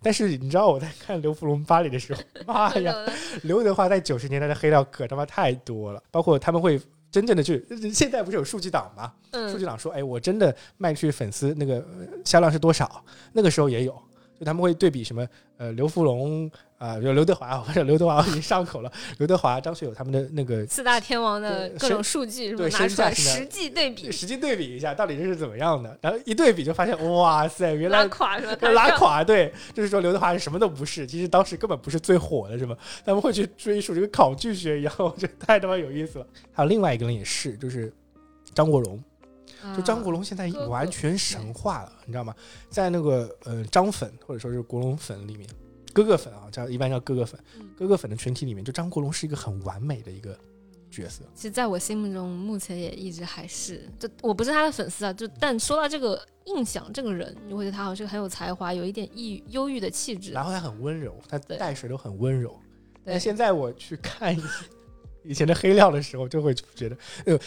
但是你知道我在看刘福龙巴黎的时候，妈呀，刘德华在九十年代的黑料可他妈太多了，包括他们会真正的去，现在不是有数据党吗？数据
嗯，
党说，哎，我真的卖出去粉丝那个呃销量是多少？那个时候也有，就他们会对比什么呃刘福龙啊，就刘德华或者刘德华我已经上口了，刘德华、张学友他们的那个
四大天王的各种数据拿出来，实际对比，
实际对比一下，到底这是怎么样的？然后一对比就发现，哇塞，原来
拉垮是吧？
拉垮，对，就是说刘德华是什么都不是，其实当时根本不是最火的，是吗？他们会去追溯这个考据学一样，我觉得太他妈有意思了。还有另外一个人也是，就是张国荣，
啊
就张国荣现在完全神化了，你知道吗？在那个呃张粉或者说是国荣粉里面，哥哥粉啊，叫一般叫哥哥粉
嗯，
哥哥粉的群体里面，就张国荣是一个很完美的一个角色。
其实在我心目中，目前也一直还是，就我不是他的粉丝啊，就但说到这个印象，这个人，你会觉得他好像是个很有才华，有一点抑郁忧郁的气质
然。后他很温柔，他
对
带谁都很温柔。但现在我去看 以前的黑料的时候，就会觉得，呃，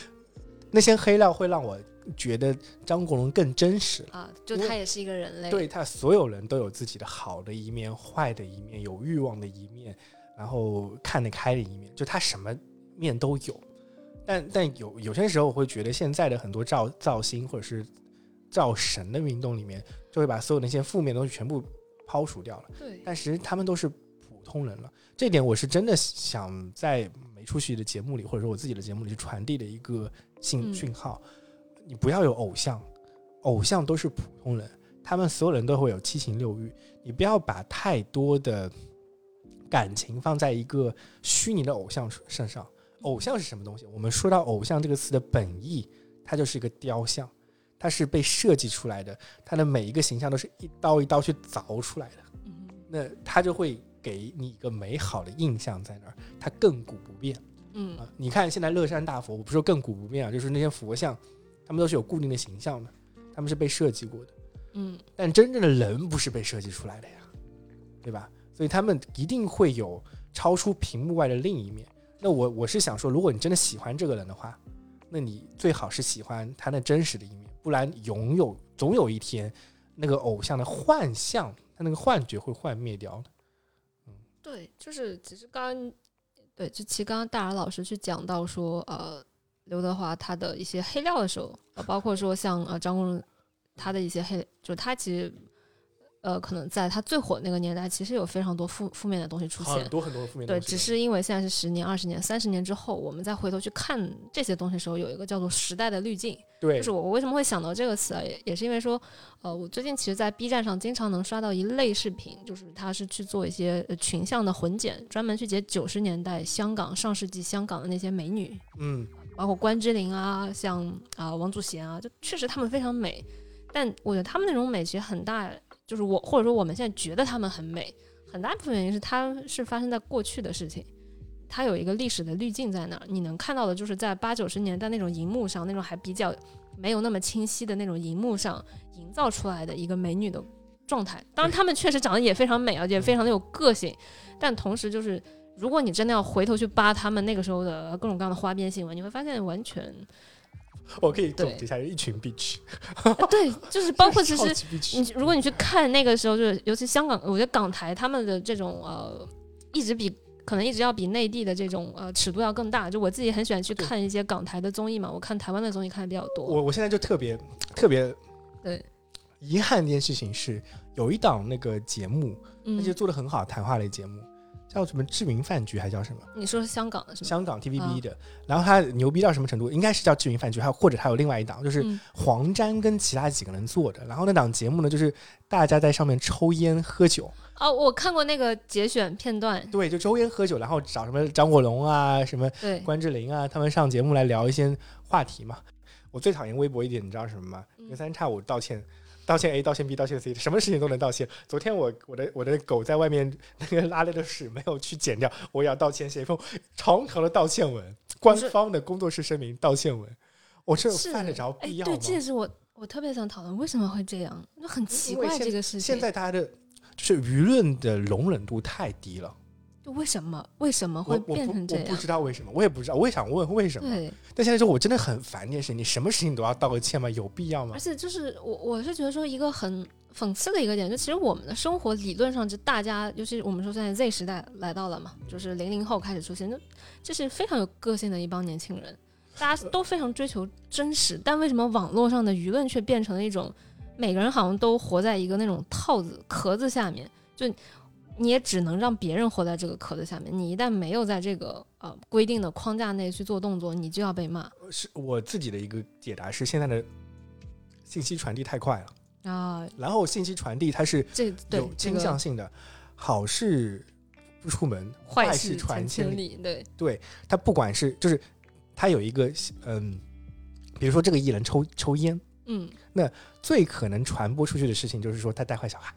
那些黑料会让我觉得张国荣更真实了。
啊，就他也是一个人类。
对他，所有人都有自己的好的一面、坏的一面，有欲望的一面，然后看得开的一面，就他什么面都有。但但有有些时候，我会觉得现在的很多造造星或者是造神的运动里面，就会把所有那些负面东西全部抛除掉了。
对
但其实他们都是普通人了。这点我是真的想在没出息的节目里，或者说我自己的节目里去传递的一个信
嗯
讯号：你不要有偶像，偶像都是普通人，他们所有人都会有七情六欲，你不要把太多的感情放在一个虚拟的偶像身上。偶像是什么东西？我们说到偶像这个词的本意，它就是一个雕像，它是被设计出来的，它的每一个形象都是一刀一刀去凿出来的。
嗯
那它就会给你一个美好的印象在那儿，它亘古不变
嗯
啊。你看现在乐山大佛，我不是说亘古不变啊，就是那些佛像，他们都是有固定的形象的，他们是被设计过的。
嗯
但真正的人不是被设计出来的呀，对吧？所以他们一定会有超出屏幕外的另一面。那我我是想说，如果你真的喜欢这个人的话，那你最好是喜欢他那真实的一面，不然拥有总有一天，那个偶像的幻象，他那个幻觉会幻灭掉的。
嗯对，就是其实刚刚对，就其实刚刚大耳老师去讲到说，呃，刘德华他的一些黑料的时候，呃、包括说像呃张国荣他的一些黑，就他其实呃，可能在他最火那个年代，其实有非常多负负面的东西出现
很。多很多负面的
对，
东西
只是因为现在是十年、二十年、三十年之后，我们再回头去看这些东西的时候，有一个叫做时代的滤镜。
对
就是我我为什么会想到这个词啊，也也是因为说，呃，我最近其实，在 B 站上经常能刷到一类视频，就是他是去做一些呃群像的混剪，专门去截九十年代香港上世纪香港的那些美女，
嗯
包括关之琳啊，像啊、王祖贤啊，就确实她们非常美，但我觉得她们那种美其实很大，就是我或者说我们现在觉得她们很美，很大一部分原因是它是发生在过去的事情。它有一个历史的滤镜在那儿，你能看到的就是在八九十年代那种荧幕上，那种还比较没有那么清晰的那种荧幕上营造出来的一个美女的状态。当然，她们确实长得也非常美，而且非常的有个性，但同时就是，如果你真的要回头去扒他们那个时候的各种各样的花边新闻，你会发现完全
我可以总
对
结一下，一群 bitch，
呃对，就是包括其实 你如果你去看那个时候，就是尤其香港，我觉得港台他们的这种呃，一直比可能一直要比内地的这种呃尺度要更大。就我自己很喜欢去看一些港台的综艺嘛，我看台湾的综艺看的比较多。
我我现在就特别特别
对
遗憾一件事情是，有一档那个节目，
嗯
而且做的很好，谈话类节目，叫什么《志云饭局》还叫什么？
你说是香港的是吗？
香港 TVB
嗯
的。然后他牛逼到什么程度？应该是叫《志云饭局》，还有或者还有另外一档，就是
嗯
黄沾跟其他几个人做的。然后那档节目呢，就是大家在上面抽烟喝酒，
哦，我看过那个节选片段，
对，就抽烟喝酒，然后找什么张国荣啊、什么，关之琳啊，他们上节目来聊一些话题嘛。我最讨厌微博一点，你知道什么吗？
嗯
隔三差五道歉，道歉 A，道歉 B，道歉 C，什么事情都能道歉。昨天我我的我的狗在外面那个拉了的屎没有去剪掉，我也要道歉，写一封长长的道歉文，官方的工作室声明道歉文。我这犯得着必要吗？
这也是我我特别想讨论为什么会这样，就很奇怪这个事情。
现在大家的就是舆论的容忍度太低了，
就为什么为什么会变成这样
我不知？道为什么，我也不知道，我也想问为什么。
对，
但现在就我真的很烦这件事情，你什么事情都要道个歉吗？有必要吗
而？且就是我我是觉得说一个很讽刺的一个点，就其实我们的生活理论上就大家，尤其我们说现在 Z 时代来到了嘛，就是零零后开始出现，就这是非常有个性的一帮年轻人，大家都非常追求真实，但为什么网络上的舆论却变成了一种每个人好像都活在一个那种套子壳子下面，就你也只能让别人活在这个壳子下面，你一旦没有在这个呃规定的框架内去做动作，你就要被骂。
是我自己的一个解答是，现在的信息传递太快了，
啊！
然后信息传递它是
这对
有倾向性的，好事不出门，
坏
事
事传
千
里，对。
对，它不管是就是它有一个嗯，比如说这个艺人抽抽烟，
嗯，那
最可能传播出去的事情就是说他带坏小孩，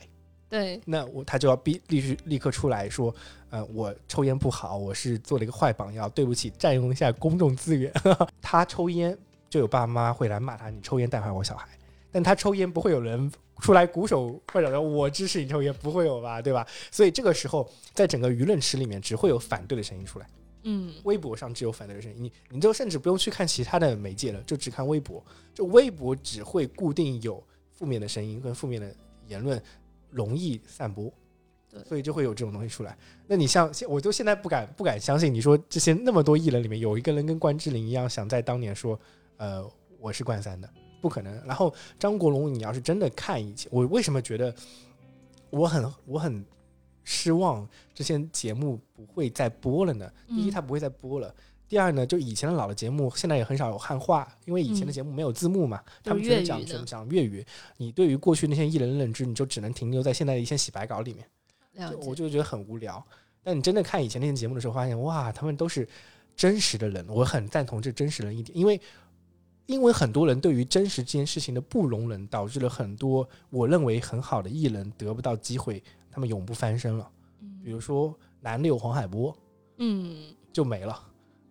对，
那我他就要必必须立刻出来说，呃，我抽烟不好，我是做了一个坏榜样，对不起，占用一下公众资源。他抽烟就有爸妈会来骂他，你抽烟带坏我小孩，但他抽烟不会有人出来鼓手或者说我支持你抽烟，不会有吧，对吧？所以这个时候，在整个舆论池里面，只会有反对的声音出来。
嗯，
微博上只有反对的声音，你你就甚至不用去看其他的媒介了，就只看微博。就微博只会固定有负面的声音跟负面的言论，容易散播
对，
所以就会有这种东西出来。那你像现，我就现在不敢不敢相信，你说这些那么多艺人里面有一个人跟关之琳一样，想在当年说，呃，我是冠三的，不可能。然后张国荣，你要是真的看以前，我为什么觉得我很我很失望，这些节目不会再播了呢？第一，
嗯
它不会再播了。第二呢，就以前的老的节目，现在也很少有汉化，因为以前的
嗯
节目没有字幕嘛，他们
都是粤语的
全讲全讲粤语。你对于过去那些艺人的认知，你就只能停留在现在的一些洗白稿里面，就我就觉得很无聊。但你真的看以前那些节目的时候，发现哇，他们都是真实的人，我很赞同这真实人一点，因为因为很多人对于真实这件事情的不容忍，导致了很多我认为很好的艺人得不到机会，他们永不翻身了。比如说男六黄海波，
嗯，
就没了。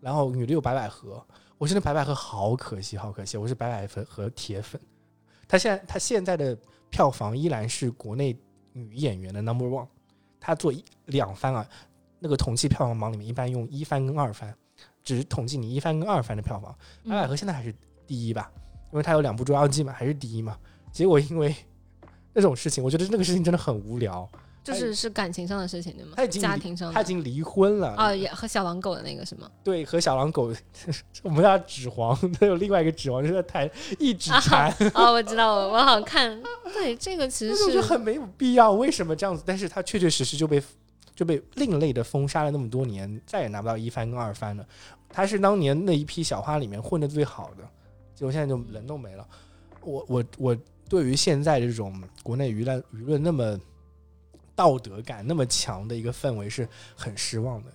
然后女的有白百合，我真的白百合好可惜，好可惜，我是白百合铁粉。她现在她现在的票房依然是国内女演员的 number one，她做一两番啊，那个统计票房榜里面一般用一番跟二番，只是统计你一番跟二番的票房。
嗯
白百合现在还是第一吧，因为她有两部《捉妖记》嘛，还是第一嘛。结果因为那种事情，我觉得那个事情真的很无聊。
就是是感情上的事情对吗？
他已经
家庭上的
他已经离婚了
啊，也和小狼狗的那个是吗？
对，和小狼狗，我们叫指黄，他有另外一个指黄，就是谈一指缠，
哦，我知道我，我好像看，对，这个其实是
很没有必要，为什么这样子？但是他确确实实就被就被另类的封杀了那么多年，再也拿不到一番跟二番了。他是当年那一批小花里面混的最好的，结果现在就人都没了。我我我对于现在这种国内舆论舆论那么道德感那么强的一个氛围是很失望的。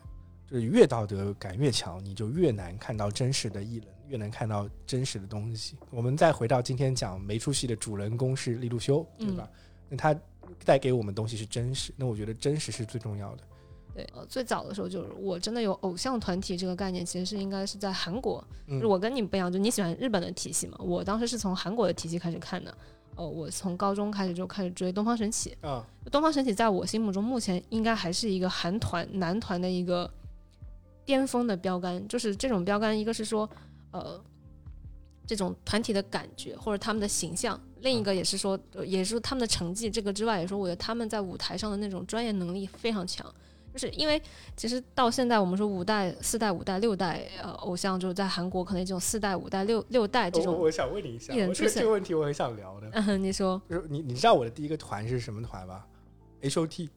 就是越道德感越强，你就越难看到真实的艺人，越能看到真实的东西。我们再回到今天讲没出息的主人公是利路修，对吧？那他带给我们东西是真实，那我觉得真实是最重要的。
对，呃，最早的时候就是我真的有偶像团体这个概念，其实是应该是在韩国。
嗯
我跟你不一样，就你喜欢日本的体系嘛，我当时是从韩国的体系开始看的。呃，我从高中开始就开始追东方神起。
啊，
东方神起在我心目中目前应该还是一个韩团男团的一个巅峰的标杆，就是这种标杆，一个是说呃这种团体的感觉或者他们的形象，另一个也是说，呃也是他们的成绩。这个之外，也说我觉得他们在舞台上的那种专业能力非常强。就是因为其实到现在我们说五代、四代、五代、六代呃偶像，就是在韩国可能这种四代、五代、六六代这种。
我我想问你一下，我这个
艺人出现
这个问题我很想聊的，
嗯，你说
就是你你知道我的第一个团是什么团吧？H O T，、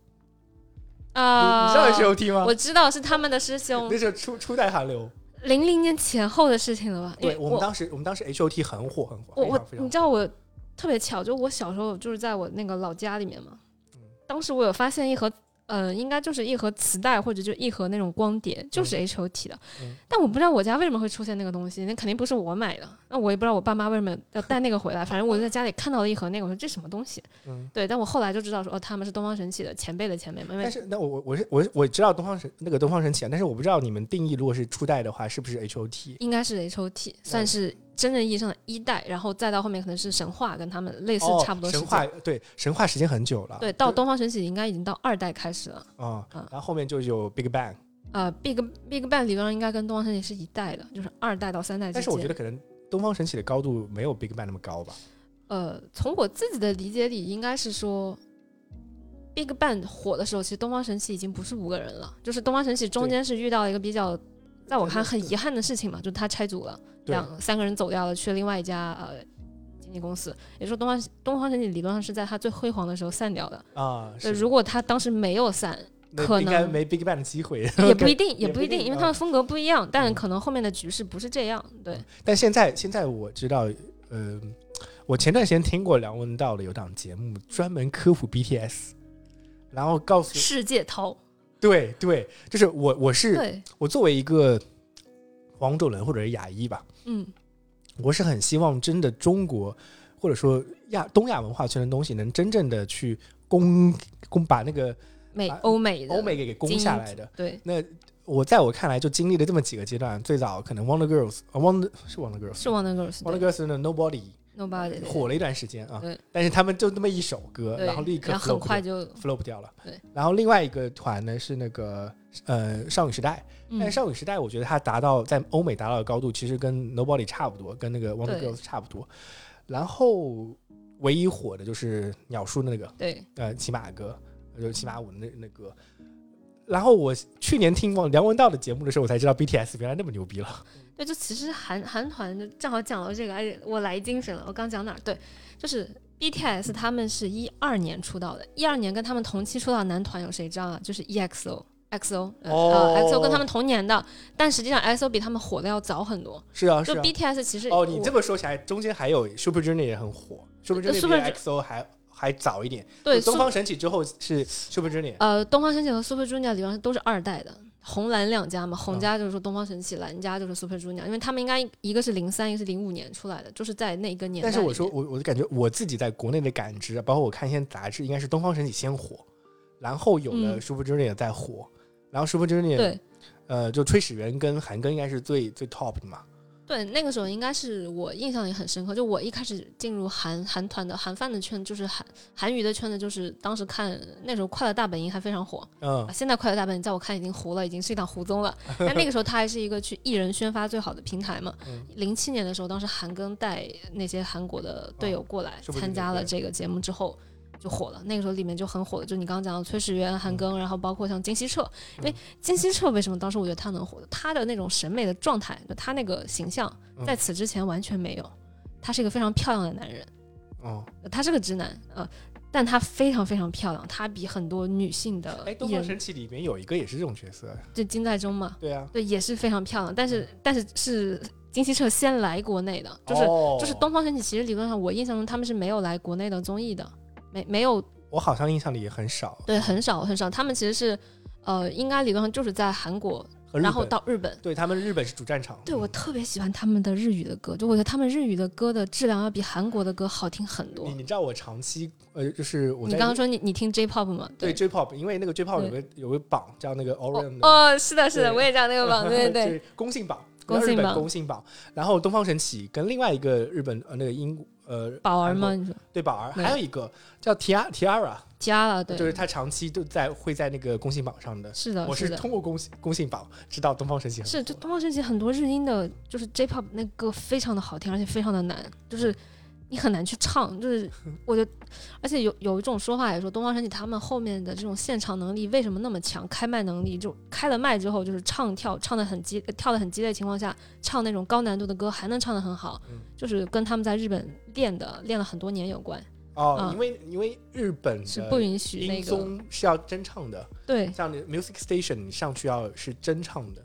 啊？
你知道 H O T 吗？
我知道是他们的师兄
那，是初初代韩流，
零零年前后的事情了吧？
对我们当时我们当时 H O T 很火很火，
我我你知道我特别巧，就我小时候就是在我那个老家里面嘛，
嗯
当时我有发现一盒。呃，应该就是一盒磁带或者就一盒那种光碟，就是 H O T 的，
嗯
但我不知道我家为什么会出现那个东西，那肯定不是我买的，那我也不知道我爸妈为什么 要带那个回来，反正我在家里看到了一盒那个，我说这什么东西？
嗯。
对，但我后来就知道说，哦，他们是东方神起的前辈的前辈们，
但是那我我我是我是我知道东方神那个东方神起啊，但是我不知道你们定义如果是初代的话，是不是 H O T？
应该是 H O T，算是真正意义上的一代，然后再到后面可能是神话，跟他们类似
哦
差不多。
神话对神话时间很久了，
对，到东方神起应该已经到二代开始了。
啊、
嗯
然后后面就有 Big Bang，
呃，Big Big Bang 理论上应该跟东方神起是一代的，就是二代到三代之间。
但是我觉得可能东方神起的高度没有 Big Bang 那么高吧。
呃，从我自己的理解里，应该是说，Big Bang 火的时候，其实东方神起已经不是五个人了，就是东方神起中间是遇到了一个比较，在我看很遗憾的事情嘛，就是他拆组了，两三个人走掉了，去了另外一家呃经纪公司，也就是说东方东方神起理论上是在他最辉煌的时候散掉的。
啊，
如果他当时没有散，可能
应该没 Big Bang 的机会。
也不一定，
也不一定
因为
啊
他们风格不一样，但
嗯
可能后面的局势不是这样。对，
但现在现在我知道，呃，我前段时间听过梁文道的有档节目，专门科普 BTS，然后告诉
世界涛，
对对，就是我我是，我作为一个黄种人或者是亚裔吧，
嗯，
我是很希望真的中国或者说亚东亚文化圈的东西能真正的去攻攻把那个
美
啊
欧美的
欧美给给攻下来的。
对，
那我在我看来就经历了这么几个阶段，最早可能 Wonder Girls，呃 Wonder 是 Wonder Girls，
是 Wonder Girls，Wonder
Girls 的 Nobody
Nobody
火了一段时间啊
对，
但是他们就那么一首歌，然后立刻
后很快就
flop 掉了。
对，
然后另外一个团呢是那个呃少女时代，但是
嗯
少女时代我觉得它达到在欧美达到的高度，其实跟 Nobody 差不多，跟那个 Wonder Girls 差不多。然后唯一火的就是鸟叔的那个
对
呃骑马歌，就是骑马舞的那那歌。然后我去年听过梁文道的节目的时候，我才知道 BTS 原来那么牛逼了。
对，就其实韩韩团就正好讲到这个，而且我来精神了。我刚讲哪儿？对，就是 BTS 他们是一二年出道的，一二年跟他们同期出道的男团有谁知道啊？就是 EXO。XO，呃、
哦
呃 XO 跟他们同年的，但实际上 XO 比他们火的要早很多。
是啊，是
就
啊。
BTS 其实
哦，你这么说起来，中间还有 Super Junior 也很火，Super Junior XO 还还早一点。
对
东方神起之后是 Super Junior。
呃，东方神起和 Super Junior 理论上都是二代的，红蓝两家嘛，
嗯
红家就是说东方神起，蓝家就是 Super Junior，因为他们应该一个是零三，一个是零五年出来的，就是在那一个年代。
但是我说，我我就感觉我自己在国内的感知，包括我看一些杂志，应该是东方神起先火，然后有了
嗯
Super Junior 再火，然后 Super Junior
对
呃，就崔始源跟韩庚应该是最最 top 的嘛。
对，那个时候应该是我印象也很深刻，就我一开始进入韩韩团的韩饭的圈，就是韩韩娱的圈子，就是当时看那时候《快乐大本营》还非常火，
嗯
啊，现在《快乐大本营》在我看已经糊了，已经是一档糊综了。但那个时候它还是一个去艺人宣发最好的平台嘛
嗯。
零七年的时候，当时韩庚带那些韩国的队友过来参加了这个节目之后，就火了。那个时候里面就很火的，就你刚刚讲的崔始源、韩庚，然后包括像金希澈。因为金希澈为什么当时我觉得他能火？他的那种审美的状态，就他那个形象，在此之前完全没有。他是一个非常漂亮的男人，
哦，
他是个直男，呃，但他非常非常漂亮，他比很多女性的
哎，东方神起里面有一个也是这种角色，
就金在中嘛，
对啊，
对，也是非常漂亮，但是但是是金希澈先来国内的，就是、
哦
就是东方神起，其实理论上我印象中他们是没有来国内的综艺的，没没有
我好像印象里也很少，
对很少很少，他们其实是呃应该理论上就是在韩国，然后到日本。
对他们日本是主战场，
对我特别喜欢他们的日语的歌，就我觉得他们日语的歌的质量要比韩国的歌好听很多
你。你知道我长期呃，就是我
你刚刚说你你听 J-pop 吗？
对 J-pop，因为那个 J-pop 有个有个榜叫那个
哦
Orion 的
哦，是的，是的，我也知道那个榜，对对对，
是公信榜，日本
公信榜
公信榜。然后东方神起跟另外一个日本呃那个英呃
宝儿吗？你说
对宝儿，还有一个叫 Tia Tiara，
加了，对，
就是他长期都在会在那个公信榜上的。
是的，
我是。通过公信公信榜知道东方神起很
是，
火
就东方神起很多日音的，就是 J-pop 那歌非常的好听，而且非常的难，就是你很难去唱。就是我觉得，而且有有一种说法也说，东方神起他们后面的这种现场能力为什么那么强？开麦能力就开了麦之后，就是唱跳唱的很激，呃跳的很激烈的情况下，唱那种高难度的歌还能唱的很好，
嗯
就是跟他们在日本练的练了很多年有关，
哦，
嗯
因为因为日本
是不允许那个
综是要真唱的，
对，
像那 Music Station 你上去要是真唱的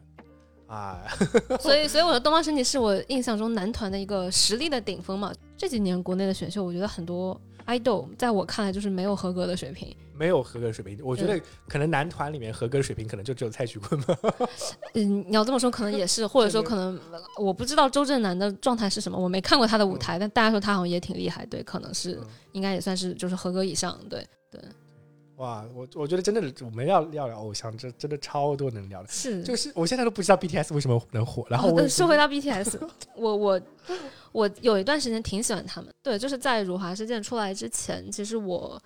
啊，
所以，所以我的东方神起是我印象中男团的一个实力的顶峰嘛。这几年国内的选秀，我觉得很多 idol 在我看来就是没有合格的水平。
没有合格水平。我觉得可能男团里面合格的水平可能就只有蔡徐坤吧。
嗯，你要这么说可能也是，或者说可能我不知道周震南的状态是什么，我没看过他的舞台，但大家说他好像也挺厉害，对，可能是
嗯
应该也算是就是合格以上，对对，
哇，我我觉得真的，我们要要聊偶像，这真的超多能聊的。
是。
就是我现在都不知道 BTS 为什么能火，然后
哦
我
说回到 BTS，我我我有一段时间挺喜欢他们，对，就是在辱华事件出来之前，其实我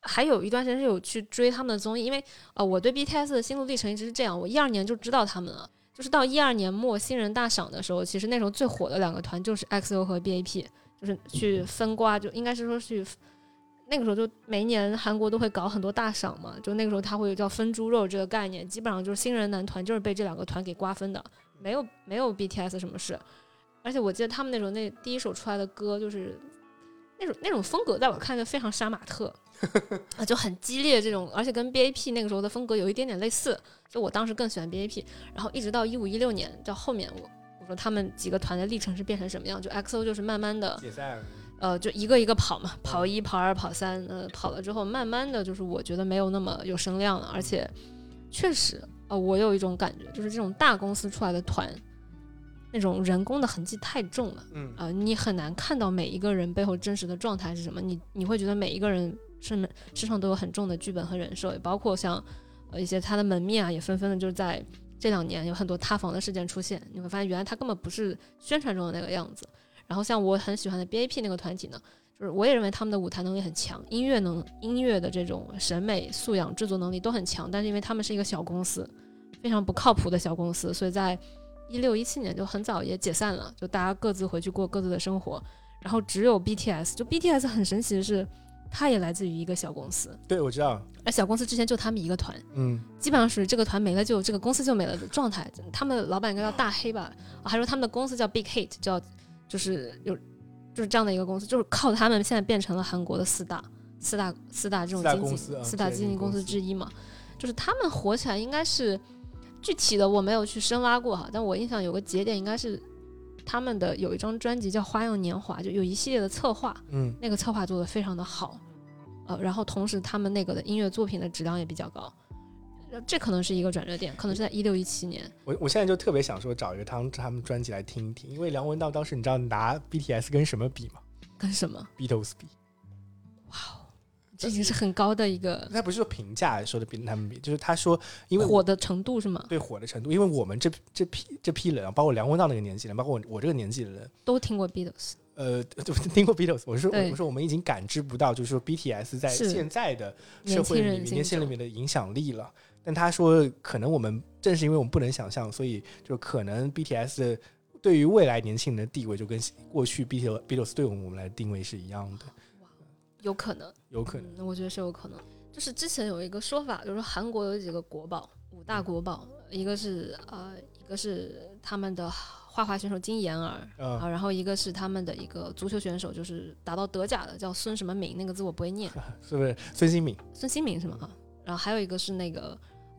还有一段时间是有去追他们的综艺，因为呃，我对 BTS 的心路历程一直是这样，我一二年就知道他们了，就是到一二年末新人大赏的时候，其实那时候最火的两个团就是 XO 和 BAP，就是去 分瓜，就应该是说去。那个时候就每一年韩国都会搞很多大赏嘛，就那个时候他会有叫分猪肉这个概念，基本上就是新人男团就是被这两个团给瓜分的，没有没有 BTS 什么事。而且我记得他们那时候那第一首出来的歌就是那种那种风格，在我看就非常杀马特啊，就很激烈这种，而且跟 BAP 那个时候的风格有一点点类似。就我当时更喜欢 BAP，然后一直到一五一六年到后面我。我说他们几个团的历程是变成什么样？就 XO 就是慢慢的，
解散了，
呃，就一个一个跑嘛，跑一、跑二、跑三，呃，跑了之后，慢慢的就是我觉得没有那么有声量了，而且确实，呃，我有一种感觉，就是这种大公司出来的团，那种人工的痕迹太重了，
嗯
呃，你很难看到每一个人背后真实的状态是什么，你你会觉得每一个人身身上都有很重的剧本和人设，也包括像呃一些他的门面啊，也纷纷的就是在这两年有很多塌房的事件出现，你会发现原来他根本不是宣传中的那个样子。然后像我很喜欢的 BAP 那个团体呢，就是我也认为他们的舞台能力很强，音乐能音乐的这种审美素养、制作能力都很强，但是因为他们是一个小公司，非常不靠谱的小公司，所以在一六一七年就很早也解散了，就大家各自回去过各自的生活。然后只有 BTS，就 BTS 很神奇的是，它也来自于一个小公司，
对我知道，
而小公司之前就他们一个团，
嗯，
基本上属于这个团没了就这个公司就没了的状态。他们老板应该叫大黑吧，啊还说他们的公司叫 Big Hit，叫就是有就是这样的一个公司，就是靠他们现在变成了韩国的四大四大四大这种经济四大经纪公司之一嘛。就是他们火起来应该是具体的我没有去深挖过哈，但我印象有个节点应该是他们的有一张专辑叫《花样年华》，就有一系列的策划，
嗯，
那个策划做的非常的好，呃，然后同时他们那个的音乐作品的质量也比较高，呃这可能是一个转折点，可能是在一六一七年。
我我现在就特别想说找一个他们他们专辑来听一听，因为梁文道当时你知道拿 BTS 跟什么比吗
跟什么
？？Beatles 比，哇哦
这已经是很高的一个
他不是说评价说的比他们比，就是他说因为
火的程度是吗？
对火的程度，因为我们这这批这批人啊，包括梁文道那个年纪人，包括我我这个年纪的人，
都听过 Beatles，
呃，就听过 Beatles，我是说
对
我说我们已经感知不到，就是说 BTS 在现在的社会里面、年轻人里面的影响力了。但他说，可能我们正是因为我们不能想象，所以就可能 BTS 对于未来年轻人的地位，就跟过去 Beatles Beatles 对我们我们来定位是一样的。
有可能，
有可能。
嗯，我觉得是有可能。就是之前有一个说法，就是韩国有几个国宝，五大国宝，一个是呃，一个是他们的画画选手金妍儿
嗯
啊，然后一个是他们的一个足球选手，就是打到德甲的，叫孙什么敏，那个字我不会念，
是不是孙兴敏？
孙兴敏是吗？啊，然后还有一个是那个。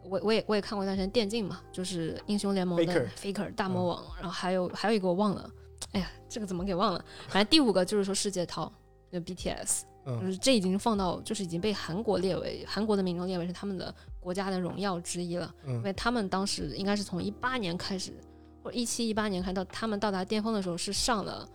我我也我也看过一段时间电竞嘛，就是英雄联盟的
Faker
大魔王，然后还有还有一个我忘了，哎呀，这个怎么给忘了？反正第五个就是说世界涛，就 BTS，就
嗯，
是这已经放到就是已经被韩国列为韩国的民众列为是他们的国家的荣耀之一了，因
嗯
为他们当时应该是从一八年开始，或者一七一八年开始到他们到达巅峰的时候是上了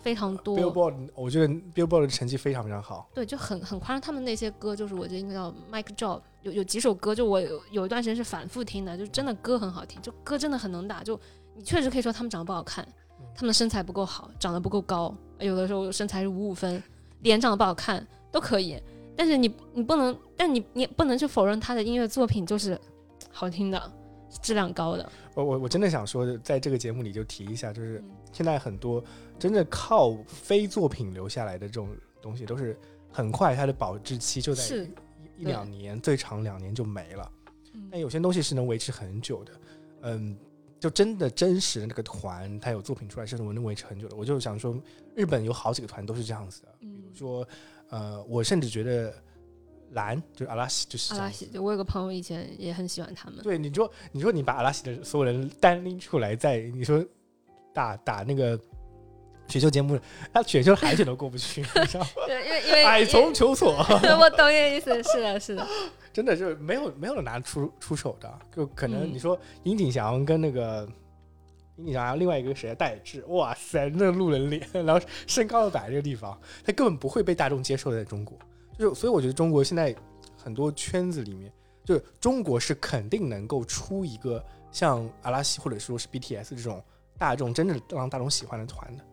非常多
Billboard，我觉得 Billboard 的成绩非常非常好。
对，就很很夸张。他们那些歌，就是我觉得应该叫 Mike Job，有有几首歌，就我有有一段时间是反复听的，就真的歌很好听，就歌真的很能打。就你确实可以说他们长得不好看，他们的身材不够好，长得不够高，有的时候身材是五五分，脸长得不好看都可以。但是你你不能，但你你不能去否认他的音乐作品就是好听的，质量高的。
我我我真的想说，在这个节目里就提一下，就是
嗯
现在很多真的靠非作品留下来的这种东西，都是很快它的保质期就在
是
两年，最长两年就没了。
嗯
但有些东西是能维持很久的，嗯，就真的真实的那个团，它有作品出来是能维持很久的。我就想说，日本有好几个团都是这样子的，比如
嗯，
说，呃，我甚至觉得蓝就是阿拉西就是
阿拉西，我有个朋友以前也很喜欢他们。
对，你说你说你把阿拉西的所有人 单拎出来，在你说打打那个选秀节目，他选秀海选都过不去，你知道吗？
对，因为因为
矮
因为
从求索，
我懂你的意思，是的，是的，
真的就是没有没有人拿出出手的，就可能
嗯
你说殷景祥跟那个殷景祥，另外一个谁啊戴志，哇塞，那个路人脸，然后身高又摆这个地方，他根本不会被大众接受在中国。就是所以我觉得中国现在很多圈子里面，就是中国是肯定能够出一个像阿拉西或者说是 BTS 这种大众真正让大众喜欢的团的，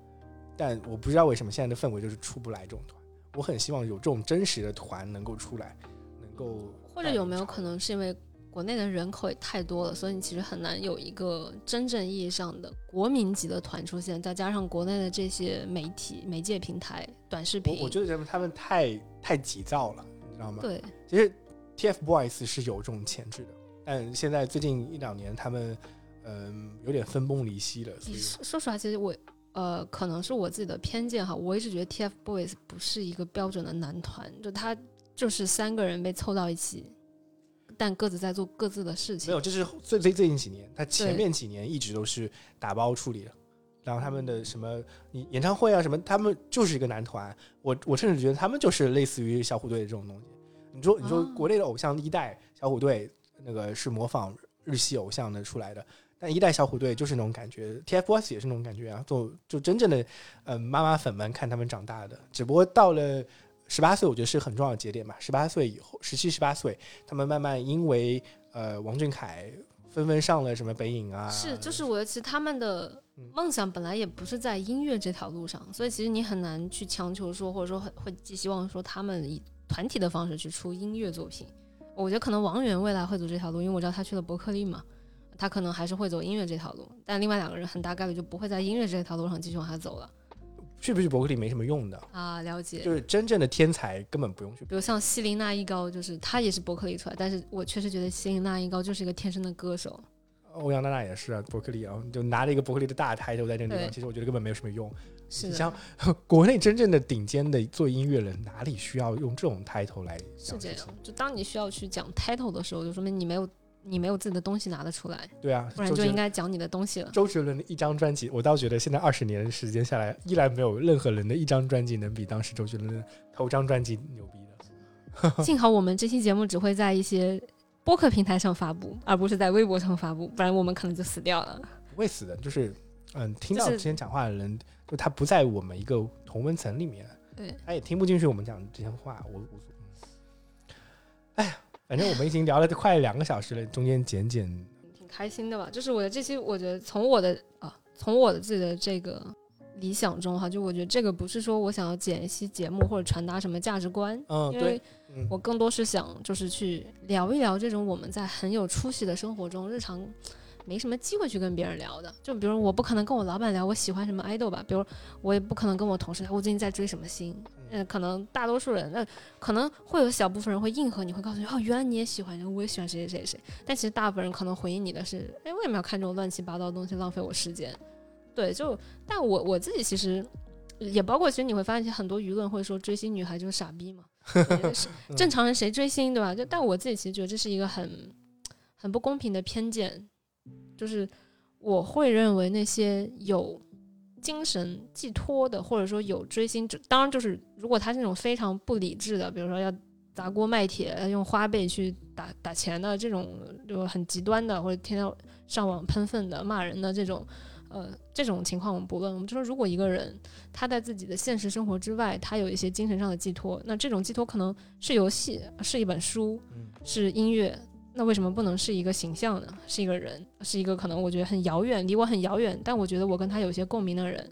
但我不知道为什么现在的氛围就是出不来这种团。我很希望有这种真实的团能够出来，能够
或者有没有可能是因为国内的人口也太多了，所以你其实很难有一个真正意义上的国民级的团出现，再加上国内的这些媒体、媒介平台、短视频，
我我觉得他们太太急躁了，你知道吗？
对，
其实 TFBOYS 是有这种潜质的，但现在最近一两年他们嗯、有点分崩离析了，所以
说说实话，其实我呃，可能是我自己的偏见哈，我一直觉得 TFBOYS 不是一个标准的男团，就他就是三个人被凑到一起，但各自在做各自的事情。
没有，这是最最最近几年，他前面几年一直都是打包处理的。然后他们的什么你演唱会啊什么，他们就是一个男团。我我甚至觉得他们就是类似于小虎队的这种东西。你说你说
哦
国内的偶像一代小虎队那个是模仿日系偶像的出来的，但一代小虎队就是那种感觉，TFBOYS 也是那种感觉啊，就就真正的嗯、呃妈妈粉们看他们长大的。只不过到了十八岁，我觉得是很重要的节点吧。十八岁以后，十七十八岁，他们慢慢因为呃王俊凯纷纷上了什么北影啊，
是，就是我其实他们的
嗯
梦想本来也不是在音乐这条路上，所以其实你很难去强求说，或者说很会寄希望说他们以团体的方式去出音乐作品。我觉得可能王源未来会走这条路，因为我知道他去了伯克利嘛，他可能还是会走音乐这条路，但另外两个人很大概率就不会在音乐这条路上继续往下走了
去不去伯克利没什么用的，
啊。了解，
就是真正的天才根本不用去。
比如像希林娜依高，就是他也是伯克利出来，但是我确实觉得希林娜依高就是一个天生的歌手。
欧阳娜娜也是啊，伯克利啊，就拿了一个伯克利的大抬头在这个地方，其实我觉得根本没有什么用。
是
你像国内真正的顶尖的做音乐人，哪里需要用这种抬头来
是这样就当你需要去讲 title 的时候，就说明你没有你没有自己的东西拿得出来，
对啊，
不然就应该讲你的东西了。
周杰伦的一张专辑，我倒觉得现在二十年时间下来，依然没有任何人的一张专辑能比当时周杰伦的头张专辑牛逼的。
幸好我们这期节目只会在一些播客平台上发布，而不是在微博上发布，不然我们可能就死掉了。
不会死的，就是嗯，听到之前讲话的人，就他不在我们一个同温层里面，
对，
他也听不进去我们讲这些话，我无所。哎呀，反正我们已经聊了快两个小时了，中间剪剪，
挺开心的吧？就是我的这期，我觉得从我的啊，从我的自己的这个理想中哈，就我觉得这个不是说我想要剪一期节目或者传达什么价值观，
嗯，
因
对
我更多是想就是去聊一聊这种我们在很有出息的生活中日常。没什么机会去跟别人聊的。就比如我不可能跟我老板聊我喜欢什么 idol 吧，比如我也不可能跟我同事聊我最近在追什么星。嗯，可能大多数人，那可能会有小部分人会应和你，会告诉你哦，原来你也喜欢，我也喜欢谁谁谁谁。但其实大部分人可能回应你的是，哎，为什么要看这种乱七八糟的东西，浪费我时间？对，就但我我自己其实也包括，其实你会发现很多舆论会说追星女孩就是傻逼嘛，正常人谁追星对吧？就但我自己其实觉得这是一个很很不公平的偏见，就是我会认为那些有。精神寄托的，或者说有追星，当然就是如果他是那种非常不理智的，比如说要砸锅卖铁、用花呗去打打钱的这种，就很极端的，或者天天上网喷粪的、骂人的这种，呃，这种情况我们不论。我们就说，如果一个人他在自己的现实生活之外，他有一些精神上的寄托，那这种寄托可能是游戏，是一本书，是音乐。那为什么不能是一个形象呢？是一个人，是一个可能我觉得很遥远，离我很遥远，但我觉得我跟他有些共鸣的人。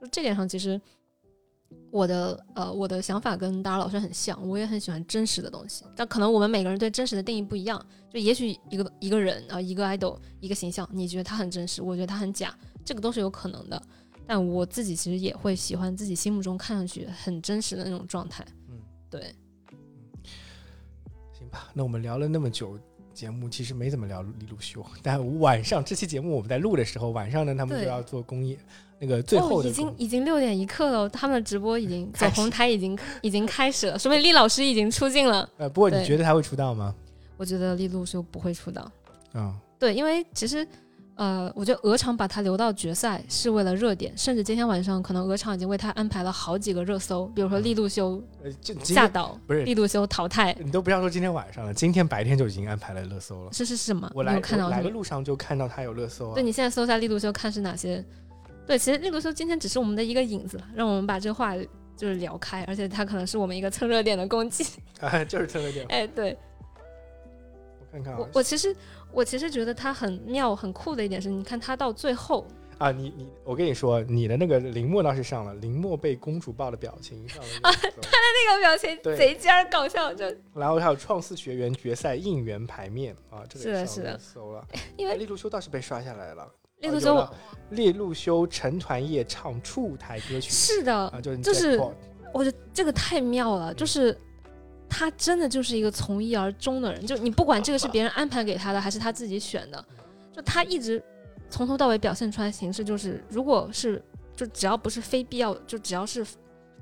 就这点上，其实我的呃我的想法跟大家老师很像，我也很喜欢真实的东西。但可能我们每个人对真实的定义不一样。就也许一个一个人啊，一个 idol，一个形象，你觉得他很真实，我觉得他很假，这个都是有可能的。但我自己其实也会喜欢自己心目中看上去很真实的那种状态。嗯，对。
行吧，那我们聊了那么久。节目其实没怎么聊李鲁修，但晚上这期节目我们在录的时候，晚上呢他们就要做公益，那个最后
的已经已经六点一刻了，他们的直播已经走红台已经 已经开始了，说明厉老师已经出镜了。
呃，不过你觉得他会出道吗？
我觉得李路修不会出道。
嗯，
对，因为其实。呃，我觉得鹅厂把他留到决赛是为了热点，甚至今天晚上可能鹅厂已经为他安排了好几个热搜，比如说利路修吓倒，
不是
利路修淘汰，
你都不要说今天晚上了，今天白天就已经安排了热搜了。
是是什么？
我来
看到
来的路上就看到他有热搜。
对你现在搜一下利路修看是哪些？对，其实利路修今天只是我们的一个影子，让我们把这个话就是聊开，而且他可能是我们一个蹭热点的工具。
啊，就是蹭热点。
哎，对。
我看看，啊
我我其实。我其实觉得他很妙、很酷的一点是，你看他到最后
啊，你你，我跟你说，你的那个林默倒是上了，林默被公主抱的表情上了
啊，他的那个表情贼尖儿搞笑，就
然后还有创四学员决赛应援牌面啊，这个
是的，是的，
搜了，
因为
利路修倒是被刷下来了，
利路修，
利路修成团夜唱初舞台歌曲，
是的，
啊，就是
就是，我觉得这个太妙了，就是。他真的就是一个从一而终的人，就你不管这个是别人安排给他的还是他自己选的，就他一直从头到尾表现出来形式就是，如果是就只要不是非必要，就只要是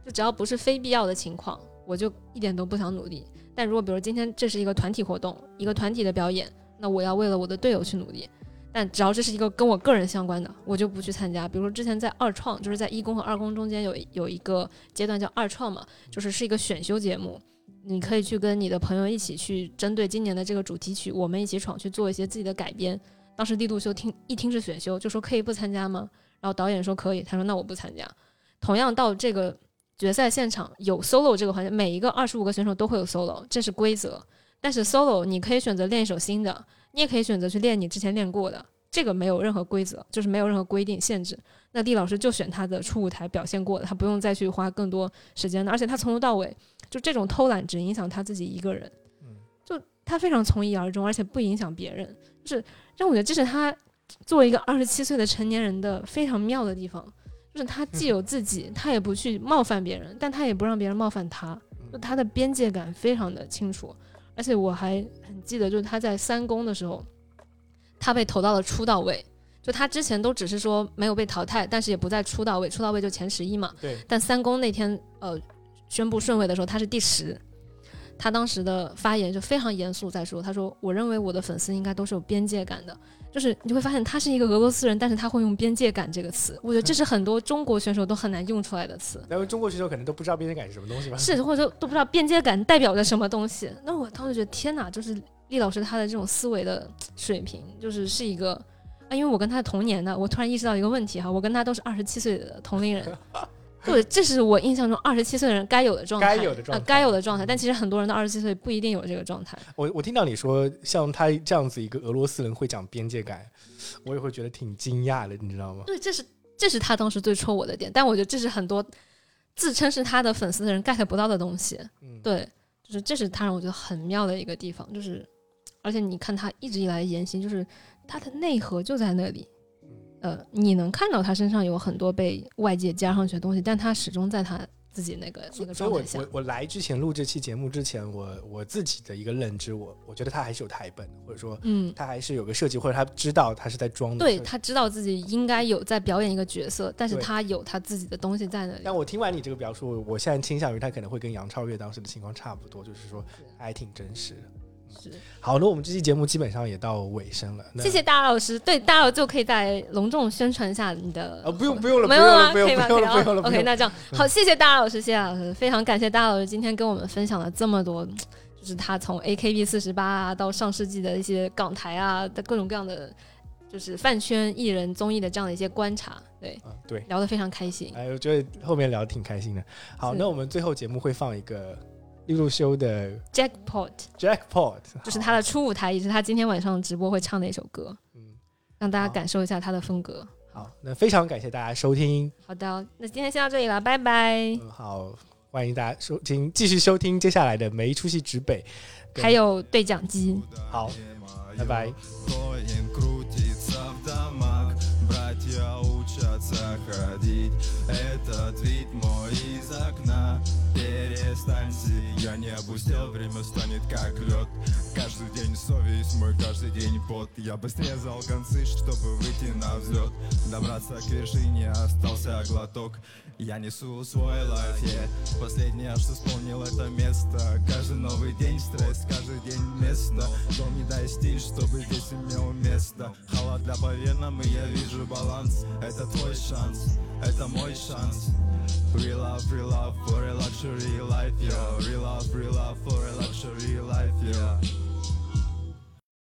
就只要不是非必要的情况，我就一点都不想努力。但如果比如今天这是一个团体活动，一个团体的表演，那我要为了我的队友去努力。但只要这是一个跟我个人相关的，我就不去参加。比如说之前在二创，就是在一公和二公中间有有一个阶段叫二创嘛，就是是一个选修节目。你可以去跟你的朋友一起去针对今年的这个主题曲，我们一起闯去做一些自己的改编。当时力度修听一听是选修，就说可以不参加吗？然后导演说可以，他说那我不参加。同样到这个决赛现场有 solo 这个环节，每一个二十五个选手都会有 solo，这是规则。但是 solo 你可以选择练一首新的，你也可以选择去练你之前练过的，这个没有任何规则，就是没有任何规定限制。那厉老师就选他的初舞台表现过的，他不用再去花更多时间的，而且他从头到尾。就这种偷懒只影响他自己一个人，就他非常从一而终，而且不影响别人，就是让我觉得这是他作为一个二十七岁的成年人的非常妙的地方，就是他既有自己，他也不去冒犯别人，但他也不让别人冒犯他，就他的边界感非常的清楚，而且我还很记得，就是他在三公的时候，他被投到了出道位，就他之前都只是说没有被淘汰，但是也不在出道位，出道位就前十一嘛，
对，
但三公那天呃。宣布顺位的时候，他是第十。他当时的发言就非常严肃，在说：“他说，我认为我的粉丝应该都是有边界感的。就是你会发现，他是一个俄罗斯人，但是他会用边界感这个词。我觉得这是很多中国选手都很难用出来的词。
因为中国选手可能都不知道边界感是什么东西吧？
是，或者说都不知道边界感代表着什么东西。那我当时觉得，天哪！就是厉老师他的这种思维的水平，就是是一个啊，因为我跟他同年的，我突然意识到一个问题哈，我跟他都是二十七岁的同龄人。对，这是我印象中二十七岁的人该有的状态，
该有的状
态，该有的状态。但其实很多人到二十七岁不一定有这个状态。
我我听到你说像他这样子一个俄罗斯人会讲边界感，我也会觉得挺惊讶的，你知道吗？
对，这是这是他当时最戳我的点。但我觉得这是很多自称是他的粉丝的人 get 不到的东西。嗯，对，就是这是他让我觉得很妙的一个地方。就是而且你看他一直以来的言行，就是。他的内核就在那里。呃，你能看到他身上有很多被外界加上去的东西，但他始终在他自己那个那个状态下
我。我来之前录这期节目之前，我我自己的一个认知，我我觉得他还是有台本的，或者说
嗯，
他还是有个设计，或者他知道他是在装的。
对他知道自己应该有在表演一个角色，但是他有他自己的东西在那里。
但我听完你这个表述，我现在倾向于他可能会跟杨超越当时的情况差不多，就是说他还挺真实的。
是
好，那我们这期节目基本上也到尾声了。
谢谢大老师，对大老就可以再隆重宣传一下你的。
呃，不用不用了，
没有吗？
不用了，不用了，不用了。
OK，那这样好，谢谢大老师，谢谢老师，非常感谢大老师今天跟我们分享了这么多，就是他从 AKB 四十八啊到上世纪的一些港台啊的各种各样的，就是饭圈艺人综艺的这样的一些观察，对，
啊，对。
聊得非常开心。
哎，我觉得后面聊得挺开心的。好，那我们最后节目会放一个利路修的
Jackpot
Jackpot，
就是他的初舞台，也是他今天晚上直播会唱的一首歌，
嗯，
让大家
好
感受一下他的风格。
好，那非常感谢大家收听，
好的，那今天先到这里了，拜拜。
嗯，好，欢迎大家收听，继续收听接下来的没一出戏指北，跟
还有对讲机。
好，拜拜。
Коин крутится в домах Братья учатся ходить Этот вид мой из окна Перестань я не опустил Время станет как лед. Каждый день совесть мой, каждый день пот. Я бы срезал концы, чтобы выйти на взлет. Добраться к вершине остался глоток Я несу свой лайф, yeah. Последнее, что вспомнил это место. Каждый новый день стресс, каждый день место. Дом не достичь, чтобы здесь имел место. Холода по венам, и я вижу баланс. Это твой шанс, это мой шанс. Real love, real love for a luxury life, yo Real love, real love for a luxury life, yo